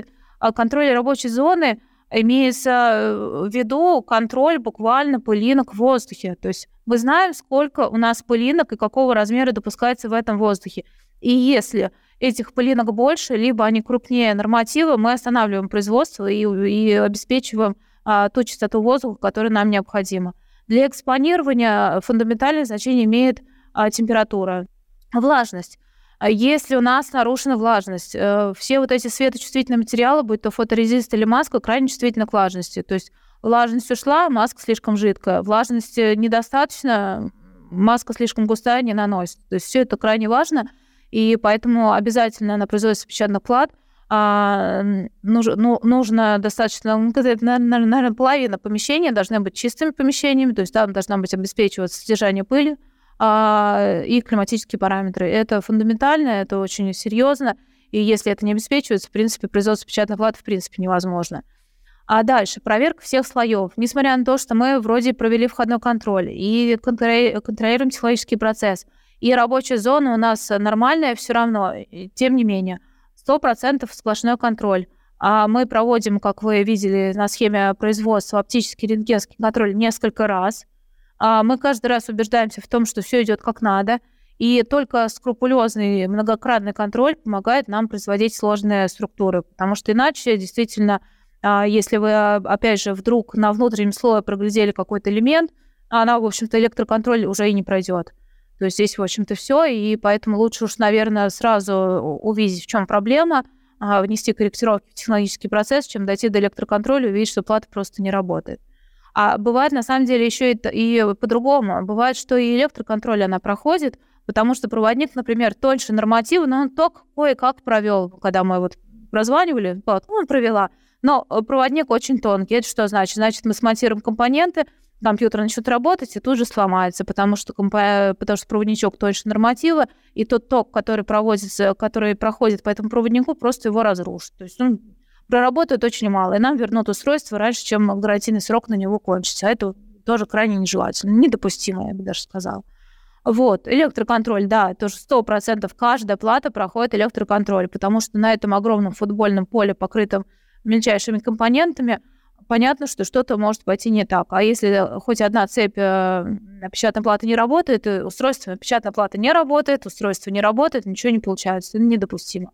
контроль рабочей зоны имеется э, в виду контроль буквально пылинок в воздухе. То есть мы знаем, сколько у нас пылинок и какого размера допускается в этом воздухе. И если этих пылинок больше, либо они крупнее норматива, мы останавливаем производство и, и обеспечиваем а, ту частоту воздуха, которая нам необходима. Для экспонирования фундаментальное значение имеет а, температура. Влажность. А если у нас нарушена влажность, э, все вот эти светочувствительные материалы, будь то фоторезист или маска, крайне чувствительны к влажности. То есть влажность ушла, маска слишком жидкая. Влажности недостаточно, маска слишком густая, не наносит. То есть все это крайне важно, и поэтому обязательно на производстве печатных плат а, нужно, ну, нужно достаточно, ну, наверное, половина помещения должны быть чистыми помещениями, то есть там должна быть обеспечиваться содержание пыли, а, и климатические параметры. Это фундаментально, это очень серьезно, и если это не обеспечивается, в принципе, производство печатных плат в принципе невозможно. А дальше проверка всех слоев. Несмотря на то, что мы вроде провели входной контроль и контролируем технологический процесс, и рабочая зона у нас нормальная все равно, тем не менее, 100% сплошной контроль. А мы проводим, как вы видели на схеме производства, оптический рентгенский контроль несколько раз. А мы каждый раз убеждаемся в том, что все идет как надо, и только скрупулезный многократный контроль помогает нам производить сложные структуры, потому что иначе действительно, а, если вы, опять же, вдруг на внутреннем слое проглядели какой-то элемент, она, в общем-то, электроконтроль уже и не пройдет. То есть здесь, в общем-то, все, и поэтому лучше уж, наверное, сразу увидеть, в чем проблема, а, внести корректировки в технологический процесс, чем дойти до электроконтроля и увидеть, что плата просто не работает. А бывает, на самом деле, еще и, и по-другому. Бывает, что и электроконтроль она проходит, потому что проводник, например, тоньше норматива, но он ток кое-как провел, когда мы вот прозванивали, вот, ну, он провела. Но э, проводник очень тонкий. Это что значит? Значит, мы смонтируем компоненты, компьютер начнет работать и тут же сломается, потому что, потому что проводничок тоньше норматива, и тот ток, который, проводится, который проходит по этому проводнику, просто его разрушит. То есть он проработает очень мало, и нам вернут устройство раньше, чем гарантийный срок на него кончится. А это тоже крайне нежелательно, недопустимо, я бы даже сказала. Вот, электроконтроль, да, тоже сто процентов каждая плата проходит электроконтроль, потому что на этом огромном футбольном поле, покрытом мельчайшими компонентами, понятно, что что-то может пойти не так. А если хоть одна цепь э, печатной платы не работает, устройство печатной платы не работает, устройство не работает, ничего не получается, это недопустимо.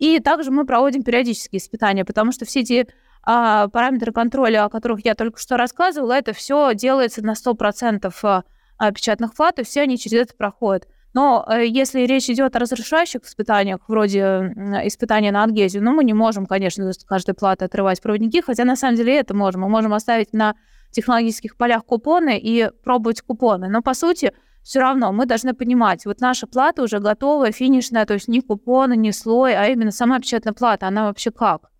И также мы проводим периодические испытания, потому что все эти а, параметры контроля, о которых я только что рассказывала, это все делается на 100% а, а, печатных плат, и все они через это проходят. Но э, если речь идет о разрешающих испытаниях, вроде испытания на адгезию, ну, мы не можем, конечно, с каждой платы отрывать проводники, хотя на самом деле это можем. Мы можем оставить на технологических полях купоны и пробовать купоны. Но, по сути, все равно мы должны понимать, вот наша плата уже готовая, финишная, то есть ни купоны, ни слой, а именно сама печатная плата, она вообще как.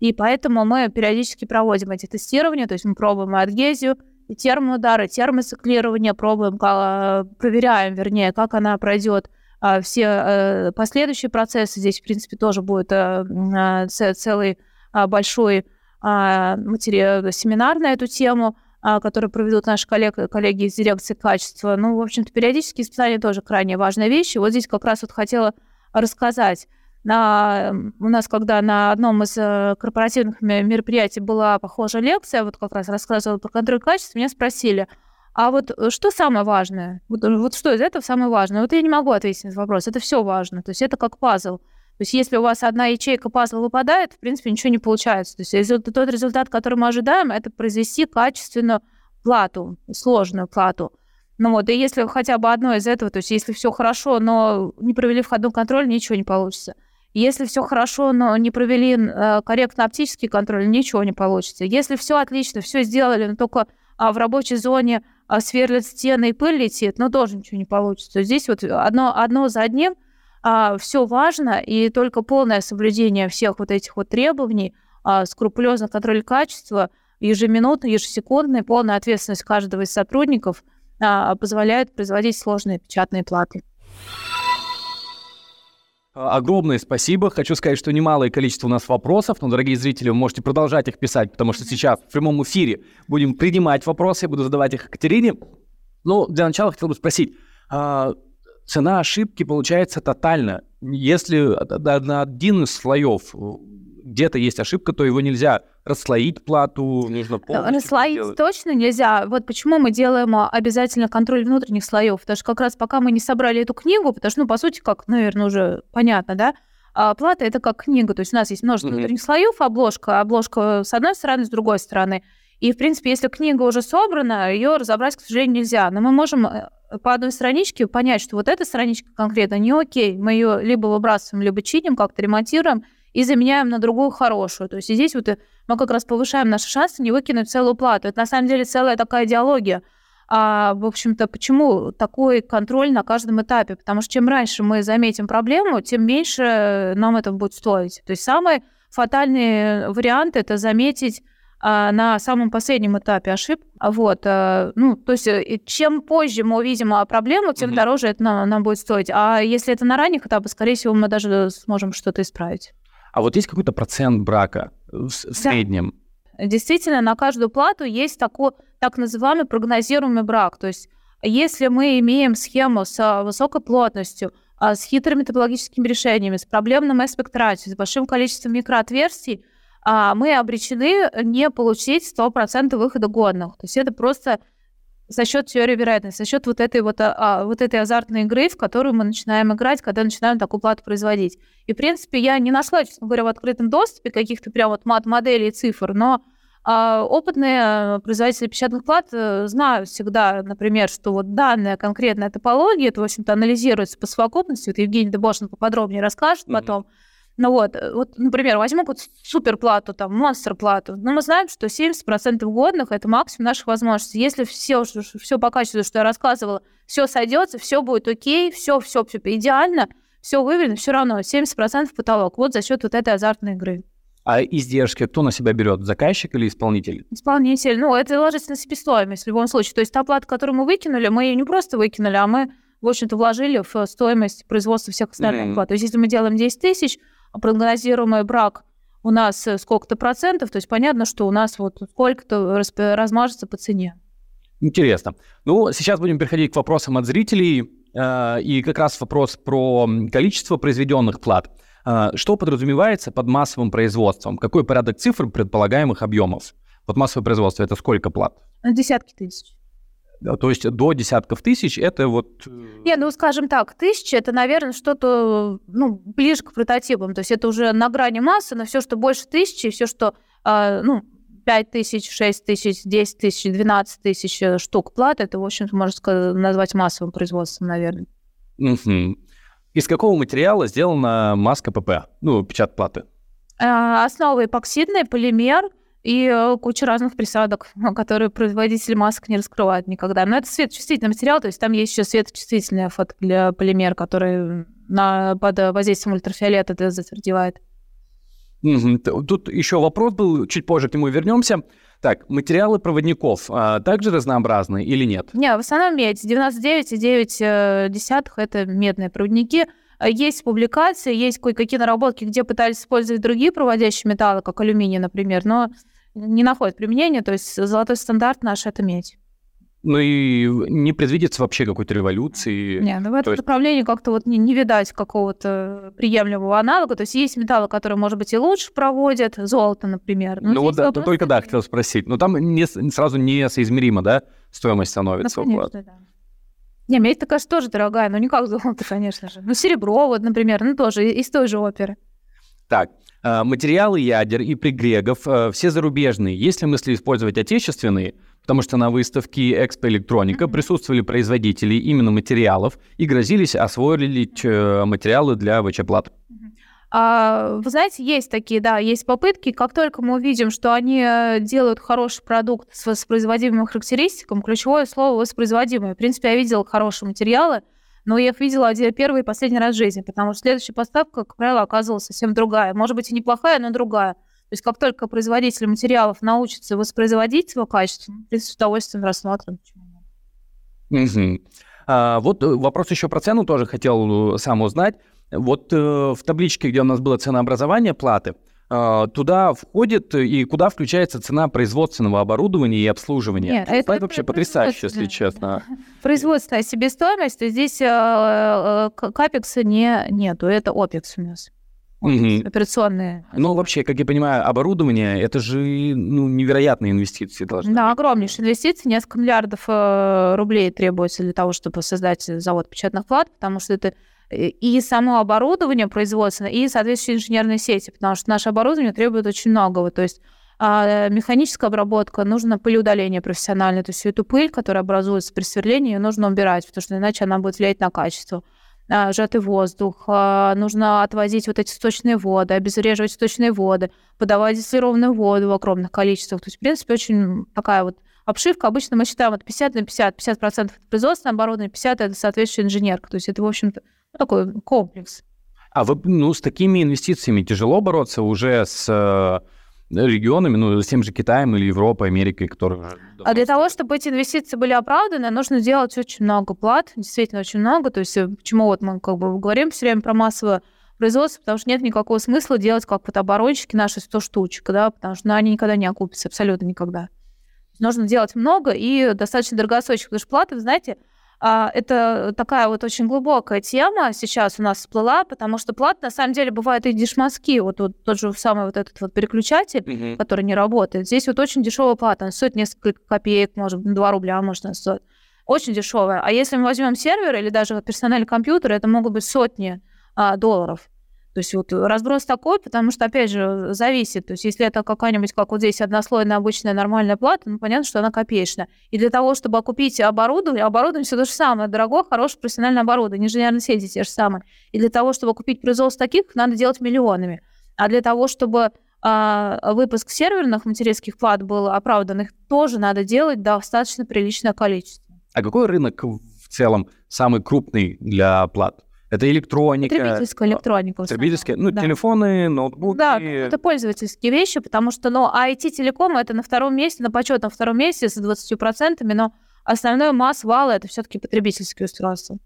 И поэтому мы периодически проводим эти тестирования, то есть мы пробуем адгезию, и термоудары, термоциклирование, пробуем, проверяем, вернее, как она пройдет а, все э, последующие процессы. Здесь, в принципе, тоже будет э, а, целый а, большой материал, семинар на эту тему. А, которые проведут наши коллег, коллеги из дирекции качества. Ну, в общем-то, периодические испытания тоже крайне важная вещь. И вот здесь как раз вот хотела рассказать. На, у нас, когда на одном из э, корпоративных мероприятий была похожая лекция, вот как раз рассказывала про контроль качества, меня спросили, а вот э, что самое важное? Вот, вот что из этого самое важное? Вот я не могу ответить на этот вопрос. Это все важно. То есть это как пазл. То есть если у вас одна ячейка пазла выпадает, в принципе, ничего не получается. То есть тот результат, который мы ожидаем, это произвести качественную плату, сложную плату. Ну вот, и если хотя бы одно из этого, то есть если все хорошо, но не провели входной контроль, ничего не получится. Если все хорошо, но не провели э, корректно оптический контроль, ничего не получится. Если все отлично, все сделали, но только а, в рабочей зоне а, сверлят стены и пыль летит, но тоже ничего не получится. Здесь вот одно, одно за одним – а, все важно, и только полное соблюдение всех вот этих вот требований, а, скрупулезный контроль качества, ежеминутный, ежесекундный, полная ответственность каждого из сотрудников а, позволяет производить сложные печатные платы. А, огромное спасибо. Хочу сказать, что немалое количество у нас вопросов, но, дорогие зрители, вы можете продолжать их писать, потому что сейчас в прямом эфире будем принимать вопросы, я буду задавать их Екатерине. Ну, для начала хотел бы спросить, а, цена ошибки получается тотально. Если на один из слоев э, где-то есть ошибка, то его нельзя расслоить плату, нужно полностью Расслоить делать. точно нельзя. Вот почему мы делаем а, обязательно контроль внутренних слоев. Потому что как раз пока мы не собрали эту книгу, потому что, ну, по сути, как, наверное, уже понятно, да, а плата это как книга. То есть у нас есть множество mm-hmm. внутренних слоев, обложка, обложка с одной стороны, с другой стороны. И, в принципе, если книга уже собрана, ее разобрать, к сожалению, нельзя. Но мы можем э, по одной страничке понять, что вот эта страничка конкретно не окей, мы ее либо выбрасываем, либо чиним, как-то ремонтируем и заменяем на другую хорошую. То есть здесь вот мы как раз повышаем наши шансы не выкинуть целую плату. Это на самом деле целая такая идеология. А, в общем-то, почему такой контроль на каждом этапе? Потому что чем раньше мы заметим проблему, тем меньше нам это будет стоить. То есть самый фатальный вариант – это заметить на самом последнем этапе ошибок. Вот, а, ну, то есть э, чем позже мы увидим а, проблему, тем угу. дороже это нам, нам будет стоить. А если это на ранних этапах, скорее всего, мы даже сможем что-то исправить. А вот есть какой-то процент брака в, в среднем? Действительно, на каждую плату есть такой так называемый прогнозируемый брак. То есть если мы имеем схему с высокой плотностью, с хитрыми топологическими решениями, с проблемным аспект с большим количеством микроотверстий, а, мы обречены не получить 100% выхода годных. То есть это просто за счет теории вероятности, за счет вот этой вот, а, а, вот этой азартной игры, в которую мы начинаем играть, когда начинаем такую плату производить. И, в принципе, я не нашла, честно говоря, в открытом доступе каких-то прям вот мат-моделей и цифр, но а, опытные производители печатных плат э, знают всегда, например, что вот данная конкретная топология, это, в общем-то, анализируется по совокупности, вот Евгений Дебошин поподробнее расскажет mm-hmm. потом, ну вот, э, вот, например, возьму вот суперплату, там, монстр-плату. Но мы знаем, что 70% годных – это максимум наших возможностей. Если все, все по качеству, что я рассказывала, все сойдется, все будет окей, все, все, все идеально, все выверено, все равно 70% потолок. Вот за счет вот этой азартной игры. А издержки кто на себя берет, заказчик или исполнитель? Исполнитель. Ну, это ложится на себестоимость в любом случае. То есть та оплата, которую мы выкинули, мы ее не просто выкинули, а мы, в общем-то, вложили в стоимость производства всех остальных mm-hmm. оплат. То есть если мы делаем 10 тысяч, прогнозируемый брак у нас э, сколько-то процентов, то есть понятно, что у нас вот сколько-то размажется по цене. Интересно. Ну, сейчас будем переходить к вопросам от зрителей. Э, и как раз вопрос про количество произведенных плат. Э, что подразумевается под массовым производством? Какой порядок цифр предполагаемых объемов? Вот массовое производство – это сколько плат? Десятки тысяч. То есть до десятков тысяч это вот... Не, ну, скажем так, тысяча это, наверное, что-то ну, ближе к прототипам. То есть это уже на грани массы, но все, что больше тысячи, все, что ну, 5 тысяч, 6 тысяч, 10 тысяч, 12 тысяч э, штук плат, это, в общем-то, можно сказать, назвать массовым производством, наверное. Угу. Из какого материала сделана маска ПП, ну, печат платы? А, основа эпоксидная, полимер и э, куча разных присадок, которые производитель масок не раскрывает никогда. Но это светочувствительный материал, то есть там есть еще светочувствительный полимер, который на, под воздействием ультрафиолета это затвердевает. Тут еще вопрос был, чуть позже к нему вернемся. Так, материалы проводников а, также разнообразны или нет? Не, в основном медь. 99,9 это медные проводники. Есть публикации, есть кое-какие наработки, где пытались использовать другие проводящие металлы, как алюминий, например, но не находят применения. То есть золотой стандарт наш — это медь. Ну и не предвидится вообще какой-то революции. Не, ну в этом есть... направлении как-то вот не, не видать какого-то приемлемого аналога. То есть есть металлы, которые, может быть, и лучше проводят, золото, например. Ну вот да, вопрос... только да, хотел спросить. Но там не, сразу несоизмеримо, да, стоимость становится? Ну, конечно, да. Не, медь такая же тоже дорогая, но не как золото, конечно же. Ну, серебро, вот, например, ну тоже из той же оперы. Так, э, материалы ядер и пригрегов э, все зарубежные. Есть ли мысли использовать отечественные? Потому что на выставке Экспо Электроника mm-hmm. присутствовали производители именно материалов и грозились освоить э, материалы для ВЧ-плат. А, вы знаете, есть такие, да, есть попытки. Как только мы увидим, что они делают хороший продукт с воспроизводимым характеристиками, ключевое слово воспроизводимое. В принципе, я видела хорошие материалы, но я их видела один, первый и последний раз в жизни, потому что следующая поставка, как правило, оказывалась совсем другая. Может быть, и неплохая, но другая. То есть как только производитель материалов научится воспроизводить его качество, мы, с удовольствием рассмотрим. Угу. А, вот э, вопрос еще про цену тоже хотел э, сам узнать. Вот э, в табличке, где у нас было ценообразование платы, туда входит и куда включается цена производственного оборудования и обслуживания. Нет, это, это вообще потрясающе, если честно. Производственная себестоимость, то здесь э, э, капекса не, нету, это опекс у нас угу. операционные. Ну, вообще, как я понимаю, оборудование это же ну, невероятные инвестиции должны Да, быть. огромнейшие инвестиции, несколько миллиардов э, рублей требуется для того, чтобы создать завод печатных плат, потому что это э, и само оборудование производственное, и соответствующие инженерные сети, потому что наше оборудование требует очень многого. То есть а механическая обработка, нужно пылеудаление профессиональное, то есть всю эту пыль, которая образуется при сверлении, ее нужно убирать, потому что иначе она будет влиять на качество. А, сжатый воздух, а, нужно отвозить вот эти сточные воды, обезвреживать сточные воды, подавать дистиллированную воду в огромных количествах. То есть, в принципе, очень такая вот обшивка. Обычно мы считаем это 50 на 50. 50% это производственное оборудование, 50% это соответствующая инженерка. То есть это, в общем-то, ну, такой комплекс. А вы, ну, с такими инвестициями тяжело бороться уже с э, регионами, ну, с тем же Китаем или Европой, Америкой, которые... А для того, чтобы эти инвестиции были оправданы, нужно делать очень много плат, действительно очень много. То есть э, почему вот мы как бы говорим все время про массовое производство, потому что нет никакого смысла делать как вот оборонщики наши 100 штучек, да, потому что ну, они никогда не окупятся, абсолютно никогда. Нужно делать много и достаточно дорогостоящих, потому что платы, знаете, а, это такая вот очень глубокая тема сейчас у нас всплыла, потому что плат на самом деле бывает и дешманские. Вот, вот тот же самый вот этот вот переключатель, mm-hmm. который не работает. Здесь вот очень дешевая плата, она стоит несколько копеек, может быть, 2 рубля, может, она стоит. Очень дешевая. А если мы возьмем сервер или даже персональный компьютер, это могут быть сотни а, долларов. То есть вот разброс такой, потому что, опять же, зависит. То есть если это какая-нибудь, как вот здесь, однослойная обычная нормальная плата, ну, понятно, что она копеечная. И для того, чтобы окупить оборудование, оборудование все то же самое. Дорогое, хорошее профессиональное оборудование, инженерные сети те же самые. И для того, чтобы купить производство таких, надо делать миллионами. А для того, чтобы а, выпуск серверных материнских плат был оправдан, их тоже надо делать достаточно приличное количество. А какой рынок в целом самый крупный для плат? Это электроника. Потребительская электроника. Потребительская, ну, да. телефоны, ноутбуки. Да, это пользовательские вещи, потому что, ну, IT-телеком это на втором месте, на почетном втором месте с 20%, но основной масс вала это все-таки потребительские устройства.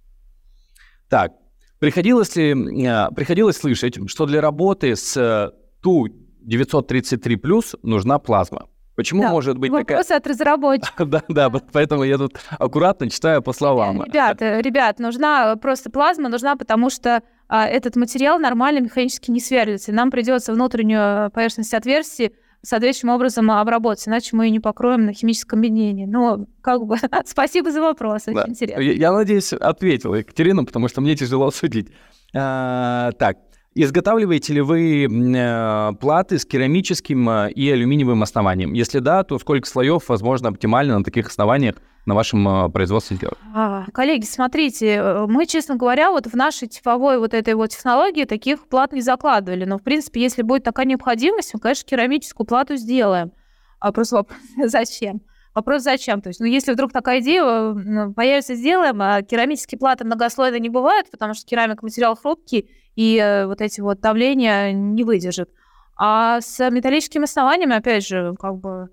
Так, приходилось ли, а, приходилось слышать, что для работы с ту 933 плюс нужна плазма? Почему да, может быть такая... Вопрос от разработчиков. да, да, поэтому я тут аккуратно читаю по словам. Ребят, ребят, нужна просто плазма, нужна, потому что а, этот материал нормально механически не сверлится. И нам придется внутреннюю поверхность отверстий соответствующим образом обработать, иначе мы ее не покроем на химическом объединении. Ну, как бы, спасибо за вопрос, очень да. интересно. Я, я надеюсь, ответила Екатерина, потому что мне тяжело судить. А, так, Изготавливаете ли вы э, платы с керамическим э, и алюминиевым основанием? Если да, то сколько слоев, возможно, оптимально на таких основаниях на вашем э, производстве сделать? А, коллеги, смотрите, мы, честно говоря, вот в нашей типовой вот этой вот технологии таких плат не закладывали. Но, в принципе, если будет такая необходимость, мы, конечно, керамическую плату сделаем. А просто вопрос, зачем? Вопрос зачем? То есть, ну, если вдруг такая идея появится, сделаем, а керамические платы многослойные не бывают, потому что керамик материал хрупкий, и э, вот эти вот давления не выдержит. А с металлическими основаниями, опять же, как бы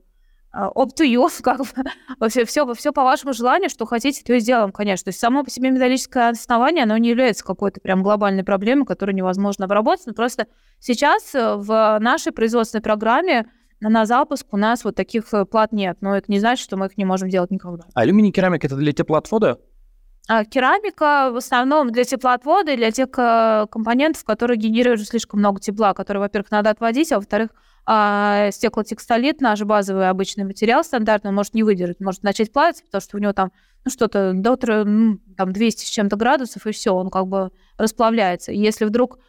э, up to you, как бы, все, все, все по вашему желанию, что хотите, то и сделаем, конечно. То есть само по себе металлическое основание, оно не является какой-то прям глобальной проблемой, которую невозможно обработать. Но просто сейчас э, в нашей производственной программе на запуск у нас вот таких плат нет. Но это не значит, что мы их не можем делать никогда. Алюминий керамик это для теплоотвода? А керамика в основном для теплоотвода и для тех э, компонентов, которые генерируют слишком много тепла, которые, во-первых, надо отводить, а во-вторых, а, стеклотекстолит, наш базовый обычный материал стандартный, он может не выдержать, может начать плавиться, потому что у него там ну, что-то до ну, там 200 с чем-то градусов, и все, он как бы расплавляется. Если вдруг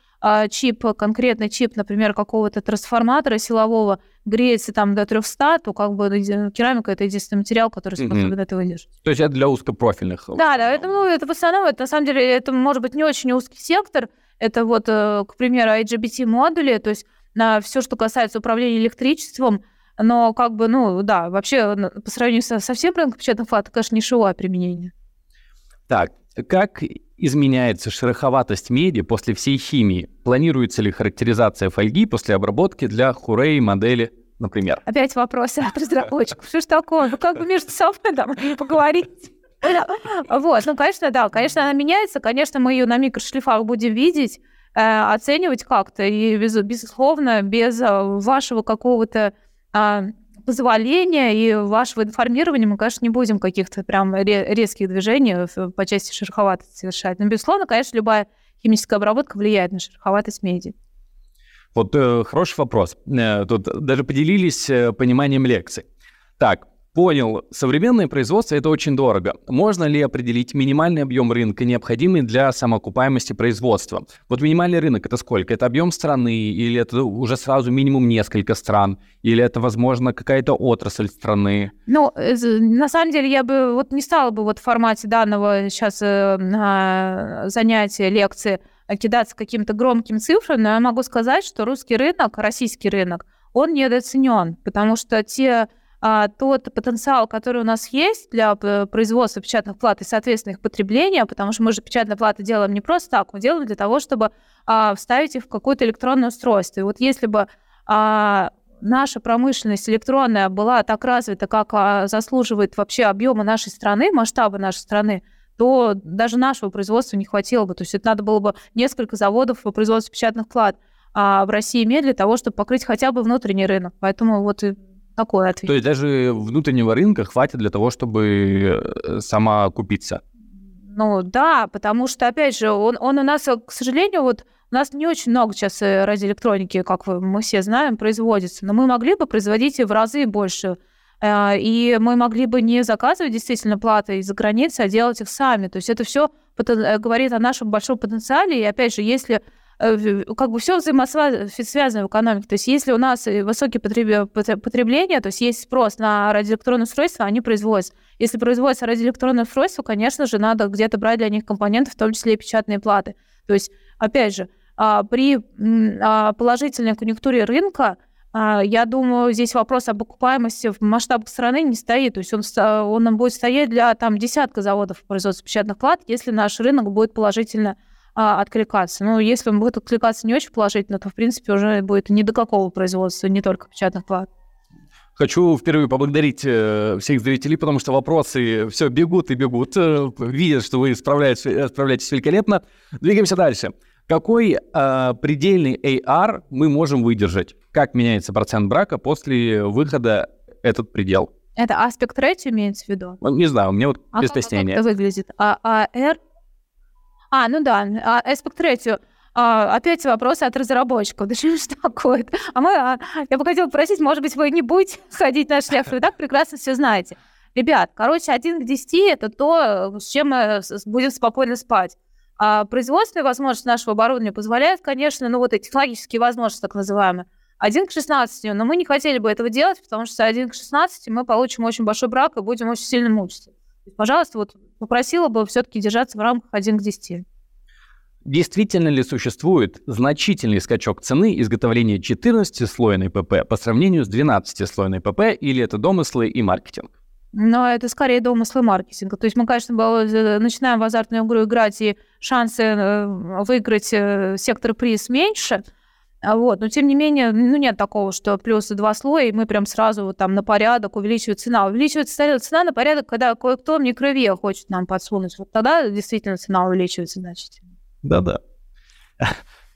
чип, конкретный чип, например, какого-то трансформатора силового греется там до 300, то как бы керамика это единственный материал, который способен mm-hmm. это выдержать. То есть это для узкопрофильных? Да, да, это, ну, это в основном, это на самом деле, это может быть не очень узкий сектор, это вот, э, к примеру, IGBT-модули, то есть на все, что касается управления электричеством, но как бы, ну, да, вообще по сравнению со, со всем рынком печатных флат, это, конечно, нишевое применение. Так, как изменяется шероховатость меди после всей химии? Планируется ли характеризация фольги после обработки для хурей модели, например? Опять вопросы от разработчиков. Что ж такое? Ну, как бы между собой там поговорить. Вот, ну, конечно, да, конечно, она меняется, конечно, мы ее на микрошлифах будем видеть, э, оценивать как-то, и, безусловно, без э, вашего какого-то а, позволения и вашего информирования мы, конечно, не будем каких-то прям резких движений по части шероховатости совершать. Но, безусловно, конечно, любая химическая обработка влияет на шероховатость меди. Вот э, хороший вопрос. Э, тут даже поделились э, пониманием лекции. Так, Понял. Современное производство – это очень дорого. Можно ли определить минимальный объем рынка, необходимый для самоокупаемости производства? Вот минимальный рынок – это сколько? Это объем страны или это уже сразу минимум несколько стран? Или это, возможно, какая-то отрасль страны? Ну, э, на самом деле, я бы вот не стала бы вот в формате данного сейчас э, занятия, лекции кидаться каким-то громким цифрам, но я могу сказать, что русский рынок, российский рынок, он недооценен, потому что те а, тот потенциал, который у нас есть для производства печатных плат и, соответственно, их потребления, потому что мы же печатные платы делаем не просто так, мы делаем для того, чтобы а, вставить их в какое-то электронное устройство. И вот если бы а, наша промышленность электронная была так развита, как а, заслуживает вообще объема нашей страны, масштаба нашей страны, то даже нашего производства не хватило бы. То есть это надо было бы несколько заводов по производству печатных плат а в России иметь для того, чтобы покрыть хотя бы внутренний рынок. Поэтому вот такой ответ. То есть даже внутреннего рынка хватит для того, чтобы э, сама купиться? Ну да, потому что, опять же, он, он у нас, к сожалению, вот у нас не очень много сейчас э, радиоэлектроники, как мы все знаем, производится, но мы могли бы производить в разы больше. Э, и мы могли бы не заказывать действительно платы из-за границы, а делать их сами. То есть это все говорит о нашем большом потенциале. И опять же, если Э, как бы все взаимосвязано в экономике. То есть если у нас высокие потребления, то есть есть спрос на радиоэлектронные устройства, они производятся. Если производятся радиоэлектронные устройства, конечно же, надо где-то брать для них компоненты, в том числе и печатные платы. То есть, опять же, а, при а, положительной конъюнктуре рынка, я думаю, здесь вопрос об окупаемости в масштабах страны не стоит. То есть он, он будет стоять для там, десятка заводов по производству печатных плат, если наш рынок будет положительно а, откликаться. Но если он будет откликаться не очень положительно, то, в принципе, уже будет ни до какого производства, не только печатных плат. Хочу впервые поблагодарить э, всех зрителей, потому что вопросы все бегут и бегут. Э, видят, что вы справляетесь, э, справляетесь великолепно. Двигаемся дальше. Какой э, предельный AR мы можем выдержать? Как меняется процент брака после выхода этот предел? Это аспект рейт имеется в виду? Не знаю, у меня вот а без как, пояснения. Как это выглядит? А, а R? А, ну да, а, аспект рейт а, опять вопросы от разработчиков. Да что такое? А мы, а, я бы хотела просить, может быть, вы не будете ходить на шлях, вы так прекрасно все знаете. Ребят, короче, 1 к 10 – это то, с чем мы будем спокойно спать. А производственные возможности нашего оборудования позволяют, конечно, ну вот эти технологические возможности, так называемые, 1 к 16, но мы не хотели бы этого делать, потому что 1 к 16 мы получим очень большой брак и будем очень сильно мучиться. Пожалуйста, вот попросила бы все-таки держаться в рамках 1 к 10. Действительно ли существует значительный скачок цены изготовления 14-слойной ПП по сравнению с 12-слойной ПП, или это домыслы и маркетинг? Но это скорее домыслы маркетинга. То есть мы, конечно, начинаем в азартную игру играть, и шансы э, выиграть э, сектор приз меньше. А вот. Но тем не менее, ну, нет такого, что плюс два слоя, и мы прям сразу вот там на порядок увеличивает цена. Увеличивается цена на порядок, когда кое-кто крови хочет нам подсунуть. Вот тогда действительно цена увеличивается значительно. Да-да.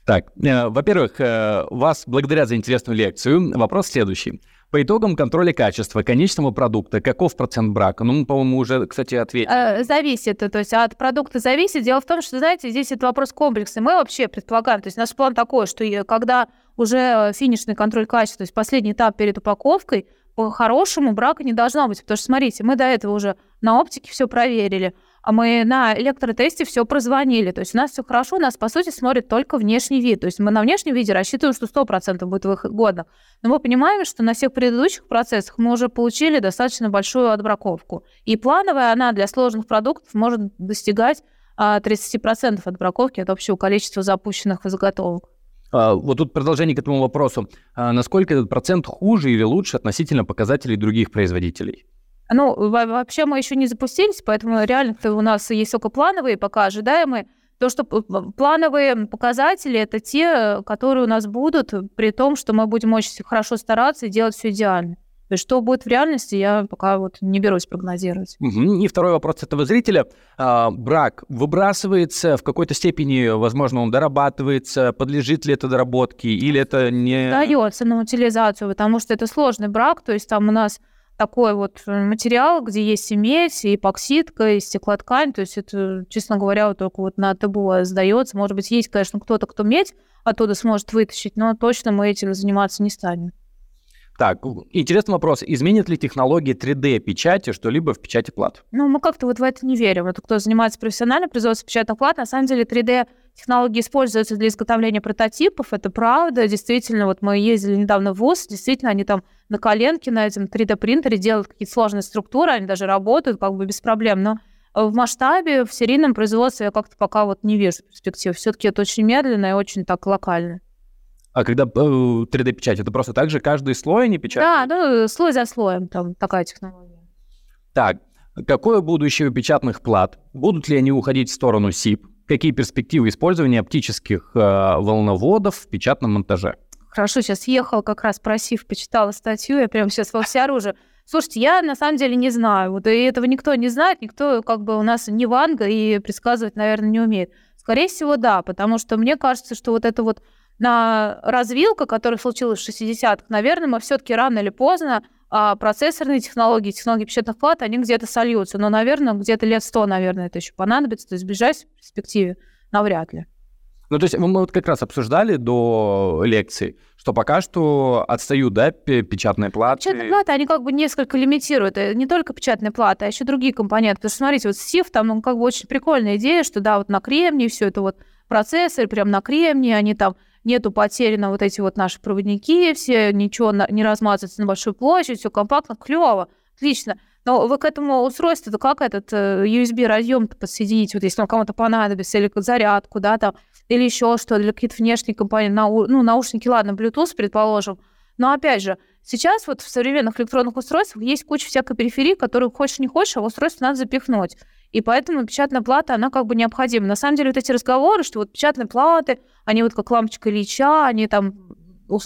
Так, э, во-первых, э, вас благодаря за интересную лекцию. Вопрос следующий. По итогам контроля качества конечного продукта, каков процент брака? Ну, по-моему, уже, кстати, ответили. Э, зависит, то есть от продукта зависит. Дело в том, что, знаете, здесь это вопрос комплексный. Мы вообще предполагаем, то есть наш план такой, что когда уже финишный контроль качества, то есть последний этап перед упаковкой, по-хорошему брака не должно быть. Потому что, смотрите, мы до этого уже на оптике все проверили мы на электротесте все прозвонили. То есть у нас все хорошо, у нас, по сути, смотрит только внешний вид. То есть мы на внешнем виде рассчитываем, что 100% будет выход года. Но мы понимаем, что на всех предыдущих процессах мы уже получили достаточно большую отбраковку. И плановая она для сложных продуктов может достигать 30% а, отбраковки от общего количества запущенных заготовок. А, вот тут продолжение к этому вопросу. А насколько этот процент хуже или лучше относительно показателей других производителей? Ну, вообще мы еще не запустились, поэтому реально у нас есть только плановые, пока ожидаемые. То, что плановые показатели, это те, которые у нас будут, при том, что мы будем очень хорошо стараться и делать все идеально. То есть что будет в реальности, я пока вот не берусь прогнозировать. Угу. И второй вопрос этого зрителя. А, брак выбрасывается в какой-то степени, возможно, он дорабатывается, подлежит ли это доработке, или это не... Дается на утилизацию, потому что это сложный брак, то есть там у нас такой вот э, материал, где есть и медь, и эпоксидка, и стеклоткань. То есть это, честно говоря, вот только вот на ТБУ сдается. Может быть, есть, конечно, кто-то, кто медь оттуда сможет вытащить, но точно мы этим заниматься не станем. Так, интересный вопрос. Изменит ли технология 3D-печати что-либо в печати плат? Ну, мы как-то вот в это не верим. Вот кто занимается профессионально производством печатных плат, на самом деле 3D-технологии используются для изготовления прототипов, это правда. Действительно, вот мы ездили недавно в ВУЗ, действительно, они там на коленке на этом 3D-принтере делают какие-то сложные структуры, они даже работают как бы без проблем, но в масштабе, в серийном производстве я как-то пока вот не вижу перспектив. Все-таки это очень медленно и очень так локально. А когда 3D-печать, э, это просто так же каждый слой они печатают? Да, ну, слой за слоем, там такая технология. Так, какое будущее у печатных плат? Будут ли они уходить в сторону SIP? Какие перспективы использования оптических э, волноводов в печатном монтаже? Хорошо, сейчас ехал как раз просив, почитала статью, я прямо сейчас во всеоружие. Слушайте, я на самом деле не знаю. Вот и этого никто не знает, никто как бы у нас не ванга и предсказывать, наверное, не умеет. Скорее всего, да, потому что мне кажется, что вот это вот на развилка, которая случилась в 60-х, наверное, мы все-таки рано или поздно а процессорные технологии, технологии печатных плат, они где-то сольются. Но, наверное, где-то лет 100, наверное, это еще понадобится. То есть в ближайшей перспективе навряд ли. Ну, то есть мы вот как раз обсуждали до лекции, что пока что отстают, да, печатные платы. Печатные платы, они как бы несколько лимитируют. И не только печатные платы, а еще другие компоненты. Потому что, смотрите, вот SIF, там ну, как бы очень прикольная идея, что, да, вот на кремнии все это вот процессоры прям на кремнии, они там нету потери на вот эти вот наши проводники, все ничего не размазывается на большую площадь, все компактно, клево, отлично. Но вы к этому устройству-то как этот э, USB-разъем подсоединить, вот если он кому-то понадобится, или зарядку, да, там, или еще что, или какие-то внешние компании, нау... ну, наушники, ладно, Bluetooth, предположим. Но опять же, сейчас вот в современных электронных устройствах есть куча всякой периферии, которую хочешь не хочешь, а в устройство надо запихнуть. И поэтому печатная плата, она как бы необходима. На самом деле вот эти разговоры, что вот печатные платы, они вот как лампочка Ильича, они там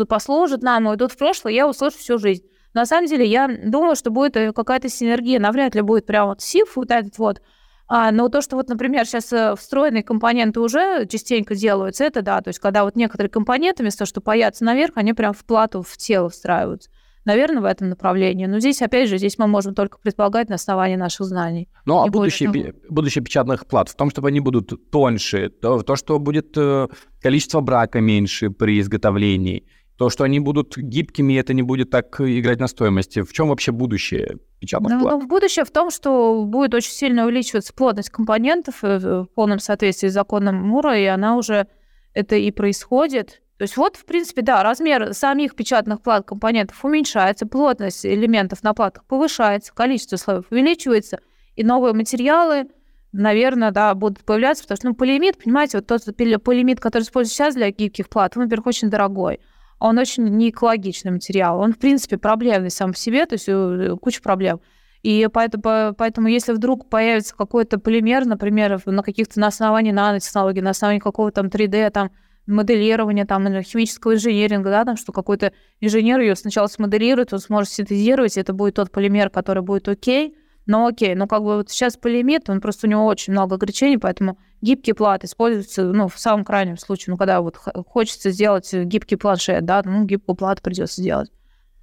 послужат нам, идут в прошлое, я услышу всю жизнь. На самом деле я думаю, что будет э, какая-то синергия, навряд ли будет прям вот сиф вот этот вот, а, но то, что вот, например, сейчас э, встроенные компоненты уже частенько делаются, это да, то есть когда вот некоторые компоненты вместо того, чтобы паяться наверх, они прям в плату, в тело встраиваются наверное, в этом направлении. Но здесь, опять же, здесь мы можем только предполагать на основании наших знаний. Ну, а будущее, более... будущее печатных плат в том, чтобы они будут тоньше, то, то что будет э, количество брака меньше при изготовлении, то, что они будут гибкими, это не будет так играть на стоимости. В чем вообще будущее печатных ну, плат? Ну, будущее в том, что будет очень сильно увеличиваться плотность компонентов э, в полном соответствии с законом Мура, и она уже это и происходит. То есть вот, в принципе, да, размер самих печатных плат компонентов уменьшается, плотность элементов на платах повышается, количество слоев увеличивается, и новые материалы, наверное, да, будут появляться, потому что, ну, полиэмид, понимаете, вот тот полиэмид, который используется сейчас для гибких плат, он, во-первых, очень дорогой, он очень не экологичный материал, он, в принципе, проблемный сам по себе, то есть э, куча проблем. И поэтому, поэтому если вдруг появится какой-то полимер, например, на каких-то на основании нанотехнологий, на основании какого-то там 3D, там, моделирования, там, химического инженеринга, да, там, что какой-то инженер ее сначала смоделирует, он сможет синтезировать, и это будет тот полимер, который будет окей, но окей, но как бы вот сейчас полимет, он просто у него очень много ограничений, поэтому гибкий плат используется, ну, в самом крайнем случае, ну, когда вот хочется сделать гибкий планшет, да, ну, гибкую плату придется сделать.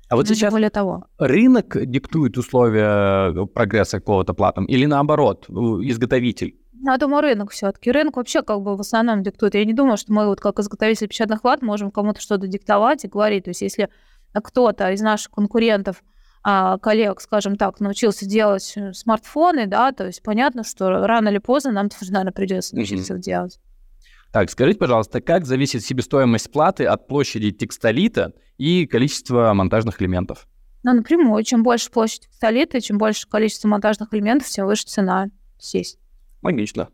А вот сейчас более того. рынок диктует условия прогресса какого-то платом или наоборот, изготовитель? Я думаю, рынок все-таки. Рынок вообще как бы в основном диктует. Я не думаю, что мы вот как изготовители печатных плат можем кому-то что-то диктовать и говорить. То есть если кто-то из наших конкурентов, а, коллег, скажем так, научился делать э, смартфоны, да, то есть понятно, что рано или поздно нам тоже, наверное, придется научиться mm-hmm. делать. Так, скажите, пожалуйста, как зависит себестоимость платы от площади текстолита и количества монтажных элементов? Ну, напрямую. Чем больше площадь текстолита, чем больше количество монтажных элементов, тем выше цена. Сесть. Логично.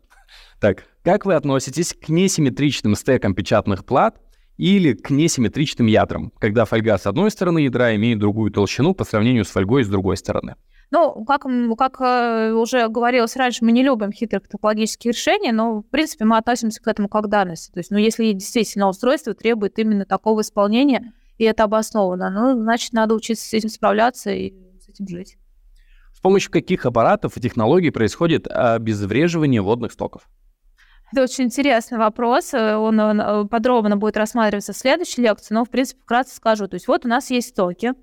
Так, как вы относитесь к несимметричным стекам печатных плат или к несимметричным ядрам, когда фольга с одной стороны ядра имеет другую толщину по сравнению с фольгой с другой стороны? Ну, как, как э, уже говорилось раньше, мы не любим хитрые топологические решения, но, в принципе, мы относимся к этому как данности. То есть, ну, если действительно устройство требует именно такого исполнения, и это обосновано, ну, значит, надо учиться с этим справляться и с этим жить. С помощью каких аппаратов и технологий происходит обезвреживание водных стоков? Это очень интересный вопрос. Он, он э, подробно будет рассматриваться в следующей лекции, но, в принципе, вкратце скажу. То есть вот у нас есть стоки,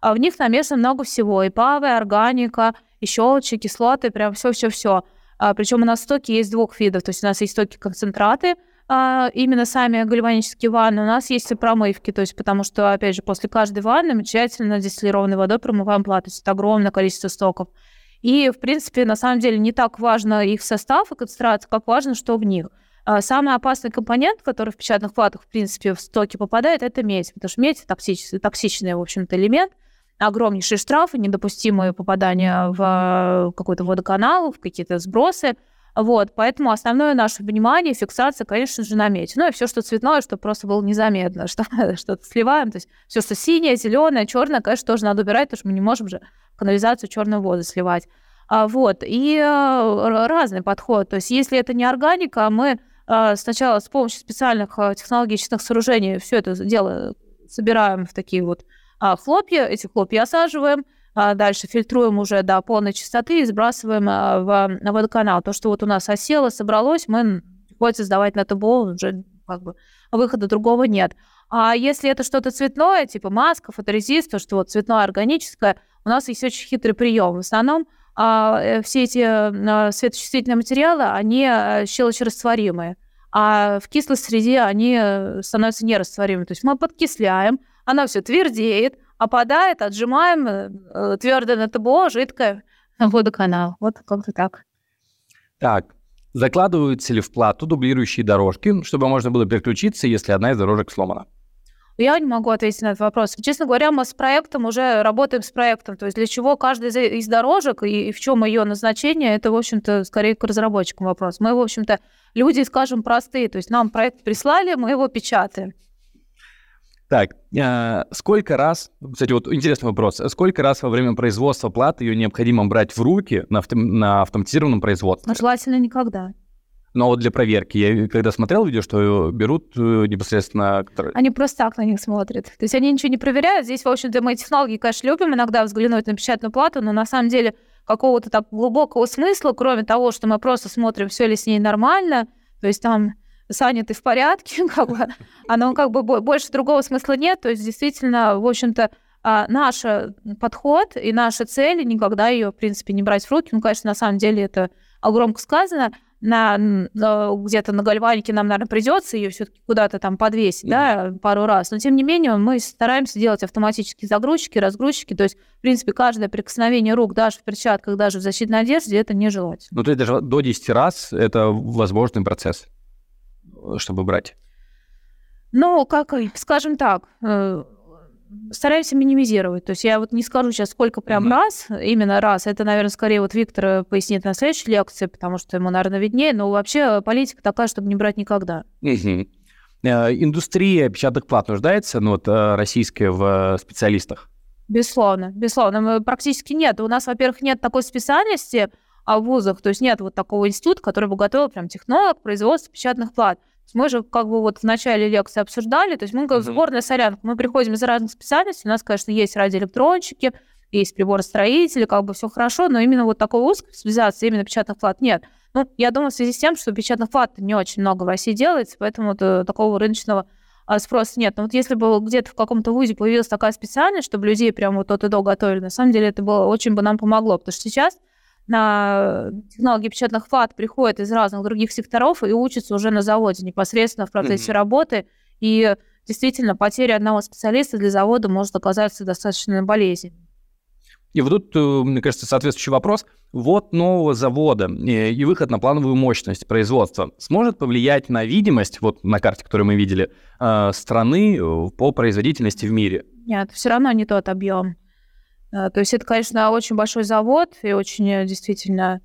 а в них намешано много всего. И павы, органика, и щелочи, кислоты, прям все-все-все. А, причем у нас стоки есть двух видов. То есть у нас есть стоки концентраты, а, именно сами гальванические ванны. У нас есть и промывки, то есть потому что, опять же, после каждой ванны мы тщательно дистиллированной водой промываем плату. То есть это огромное количество стоков. И, в принципе, на самом деле не так важно их состав и концентрация, как важно, что в них. А, самый опасный компонент, который в печатных платах, в принципе, в стоки попадает, это медь, потому что медь токсичный, токсичный, в общем-то, элемент, огромнейшие штрафы, недопустимые попадания в какой-то водоканал, в какие-то сбросы. Вот, поэтому основное наше внимание, фиксация, конечно же, на мете. Ну и все, что цветное, чтобы просто было незаметно, что что-то сливаем. То есть все, что синее, зеленое, черное, конечно, тоже надо убирать, потому что мы не можем же канализацию черную воду сливать. А, вот, и а, разный подход. То есть если это не органика, мы а, сначала с помощью специальных а, технологических сооружений все это дело собираем в такие вот а, хлопья, эти хлопья осаживаем, дальше фильтруем уже до полной чистоты и сбрасываем а, в водоканал. То, что вот у нас осело, собралось, мы приходится сдавать на ТБО, уже как бы выхода другого нет. А если это что-то цветное, типа маска, фоторезист, то, что вот цветное органическое, у нас есть очень хитрый прием. В основном а, э, все эти а, светочувствительные материалы, они а, щелочерастворимые, а в кислой среде они э, становятся нерастворимыми. То есть мы подкисляем, она все твердеет, опадает, отжимаем, э, твердое на ТБО, жидкое водоканал. Вот как-то так. Так, закладываются ли в плату дублирующие дорожки, чтобы можно было переключиться, если одна из дорожек сломана? Я не могу ответить на этот вопрос. Честно говоря, мы с проектом уже работаем с проектом. То есть для чего каждая из дорожек и, в чем ее назначение, это, в общем-то, скорее к разработчикам вопрос. Мы, в общем-то, люди, скажем, простые. То есть нам проект прислали, мы его печатаем. Так, э, сколько раз, кстати, вот интересный вопрос, сколько раз во время производства платы ее необходимо брать в руки на, авто, на автоматизированном производстве? Ну, желательно никогда. Но вот для проверки, я когда смотрел видео, что берут э, непосредственно... Они просто так на них смотрят. То есть они ничего не проверяют. Здесь, в общем-то, мы технологии, конечно, любим иногда взглянуть на печатную плату, но на самом деле какого-то так глубокого смысла, кроме того, что мы просто смотрим, все ли с ней нормально, то есть там Саня, ты в порядке, как бы, оно как бы больше другого смысла нет, то есть действительно, в общем-то, а, наш подход и наша цель никогда ее, в принципе, не брать в руки. Ну, конечно, на самом деле это громко сказано, на, на где-то на гальванике нам, наверное, придется ее все-таки куда-то там подвесить, mm-hmm. да, пару раз. Но тем не менее мы стараемся делать автоматические загрузчики, разгрузчики. То есть, в принципе, каждое прикосновение рук, даже в перчатках, даже в защитной одежде, это нежелательно. Ну, то есть даже до 10 раз это возможный процесс чтобы брать? Ну, как, скажем так, э, стараемся минимизировать. То есть я вот не скажу сейчас, сколько прям mm-hmm. раз, именно раз. Это, наверное, скорее вот Виктор пояснит на следующей лекции, потому что ему, наверное, виднее. Но вообще политика такая, чтобы не брать никогда. Mm-hmm. Индустрия печатных плат нуждается, ну вот э, российская в специалистах? Безусловно, безусловно. Практически нет. У нас, во-первых, нет такой специальности в вузах, то есть нет вот такого института, который бы готовил прям технолог производства печатных плат. Мы же как бы вот в начале лекции обсуждали, то есть мы как mm-hmm. сборная солянка, мы приходим из разных специальностей, у нас, конечно, есть радиоэлектронщики, есть приборостроители, как бы все хорошо, но именно вот такой узкой специализации, именно печатных плат нет. Ну, я думаю, в связи с тем, что печатных плат не очень много в России делается, поэтому э, такого рыночного а, спроса нет. Но вот если бы где-то в каком-то вузе появилась такая специальность, чтобы людей прямо вот от и до готовили, на самом деле это было очень бы нам помогло, потому что сейчас на технологии печатных плат приходят из разных других секторов и учатся уже на заводе непосредственно в процессе mm-hmm. работы. И действительно, потеря одного специалиста для завода может оказаться достаточно болезненной. И вот тут, э, мне кажется, соответствующий вопрос. Вот нового завода и выход на плановую мощность производства сможет повлиять на видимость, вот на карте, которую мы видели, э, страны э, по производительности в мире? Нет, все равно не тот объем. А, то есть это, конечно, очень большой завод и очень э, действительно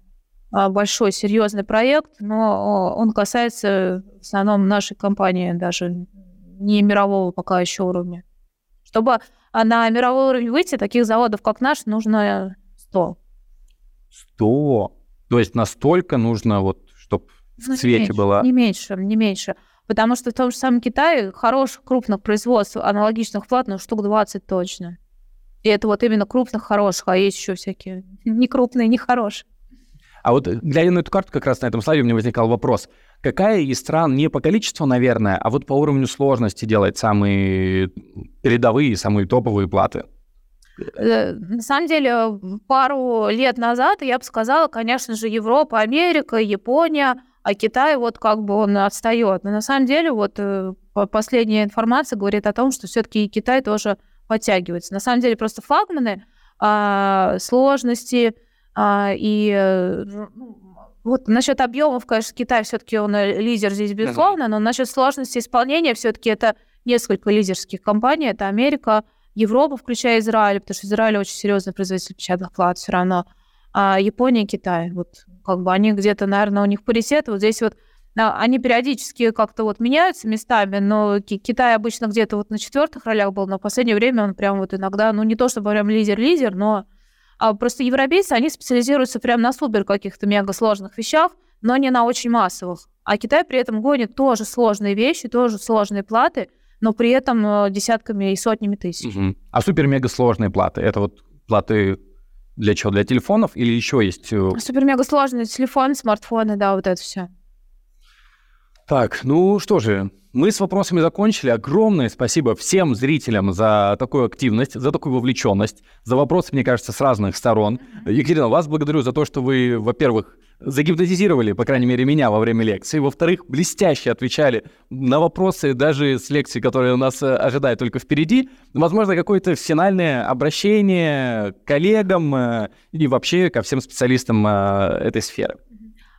а, большой, серьезный проект, но он касается в основном нашей компании, даже не мирового пока еще уровня. Чтобы на мировой уровень выйти, таких заводов, как наш, нужно 100. 100? То есть настолько нужно, вот, чтобы ну, в цвете меньше, было... Не меньше, не меньше. Потому что в том же самом Китае хороших крупных производств аналогичных платных штук 20 точно. И это вот именно крупных, хороших, а есть еще всякие не крупные, не хорошие. А вот глядя на эту карту, как раз на этом слайде у меня возникал вопрос. Какая из стран не по количеству, наверное, а вот по уровню сложности делает самые передовые, самые топовые платы? Э, на самом деле, пару лет назад я бы сказала, конечно же, Европа, Америка, Япония, а Китай вот как бы он отстает. Но на самом деле вот э, последняя информация говорит о том, что все-таки и Китай тоже подтягивается. На самом деле просто флагманы, а, сложности а, и э, ну, вот насчет объемов, конечно, Китай все-таки он э, лидер здесь, безусловно, но насчет сложности исполнения все-таки это несколько лидерских компаний. Это Америка, Европа, включая Израиль, потому что Израиль очень серьезный производитель печатных плат все равно. А Япония, Китай, вот как бы они где-то, наверное, у них паритет. Вот здесь вот они периодически как-то вот меняются местами, но Китай обычно где-то вот на четвертых ролях был, но в последнее время он прям вот иногда, ну не то чтобы прям лидер-лидер, но а просто европейцы, они специализируются прям на супер каких-то мега сложных вещах, но не на очень массовых. А Китай при этом гонит тоже сложные вещи, тоже сложные платы, но при этом э, десятками и сотнями тысяч. Угу. А супер-мега сложные платы, это вот платы для чего? Для телефонов или еще есть? Э, супер-мега сложные телефоны, смартфоны, да, вот это все. Так, ну что же, мы с вопросами закончили. Огромное спасибо всем зрителям за такую активность, за такую вовлеченность, за вопросы, мне кажется, с разных сторон. Екатерина, вас благодарю за то, что вы, во-первых, загипнотизировали, по крайней мере, меня во время лекции. Во-вторых, блестяще отвечали на вопросы даже с лекции, которые у нас э, ожидают только впереди. Возможно, какое-то финальное обращение к коллегам э, и вообще ко всем специалистам э, этой сферы.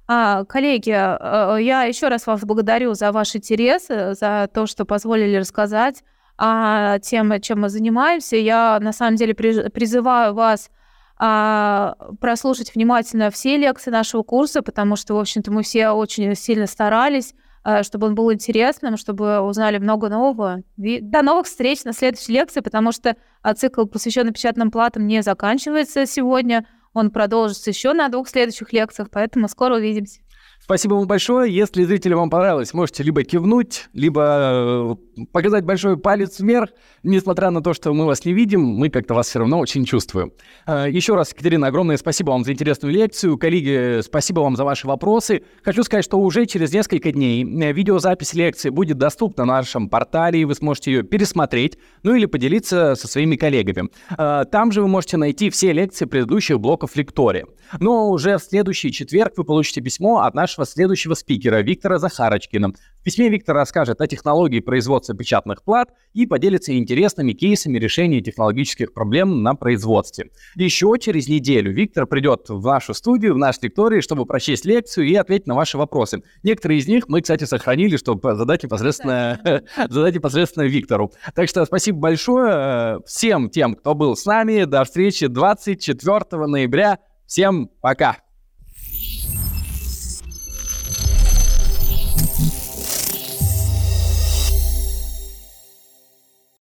А, коллеги, а, я еще раз вас благодарю за ваш интерес, э, за то, что позволили рассказать о тем, чем мы занимаемся. Я на самом деле призываю вас а, прослушать внимательно все лекции нашего курса, потому что, в общем-то, мы все очень сильно старались, э, чтобы он был интересным, чтобы узнали много нового. До новых встреч на следующей лекции, потому что а, цикл, посвященный печатным платам, не заканчивается сегодня. Он продолжится еще на двух следующих лекциях, поэтому скоро увидимся. Спасибо вам большое. Если зрители вам понравилось, можете либо кивнуть, либо э, показать большой палец вверх. Несмотря на то, что мы вас не видим, мы как-то вас все равно очень чувствуем. Э, еще раз, Екатерина, огромное спасибо вам за интересную лекцию. Коллеги, спасибо вам за ваши вопросы. Хочу сказать, что уже через несколько дней э, видеозапись лекции будет доступна на нашем портале, и вы сможете ее пересмотреть, ну или поделиться со своими коллегами. Там же вы можете найти все лекции предыдущих блоков лектория. Но уже в следующий четверг вы получите письмо от нашего следующего спикера Виктора Захарочкина. В письме Виктор расскажет о технологии производства печатных плат и поделится интересными кейсами решения технологических проблем на производстве. Еще через неделю Виктор придет в нашу студию, в наш лекторий, чтобы прочесть лекцию и ответить на ваши вопросы. Некоторые из них мы, кстати, сохранили, чтобы задать непосредственно, задать непосредственно Виктору. Так что спасибо большое всем тем, кто был с нами. До встречи 24 ноября. Всем пока!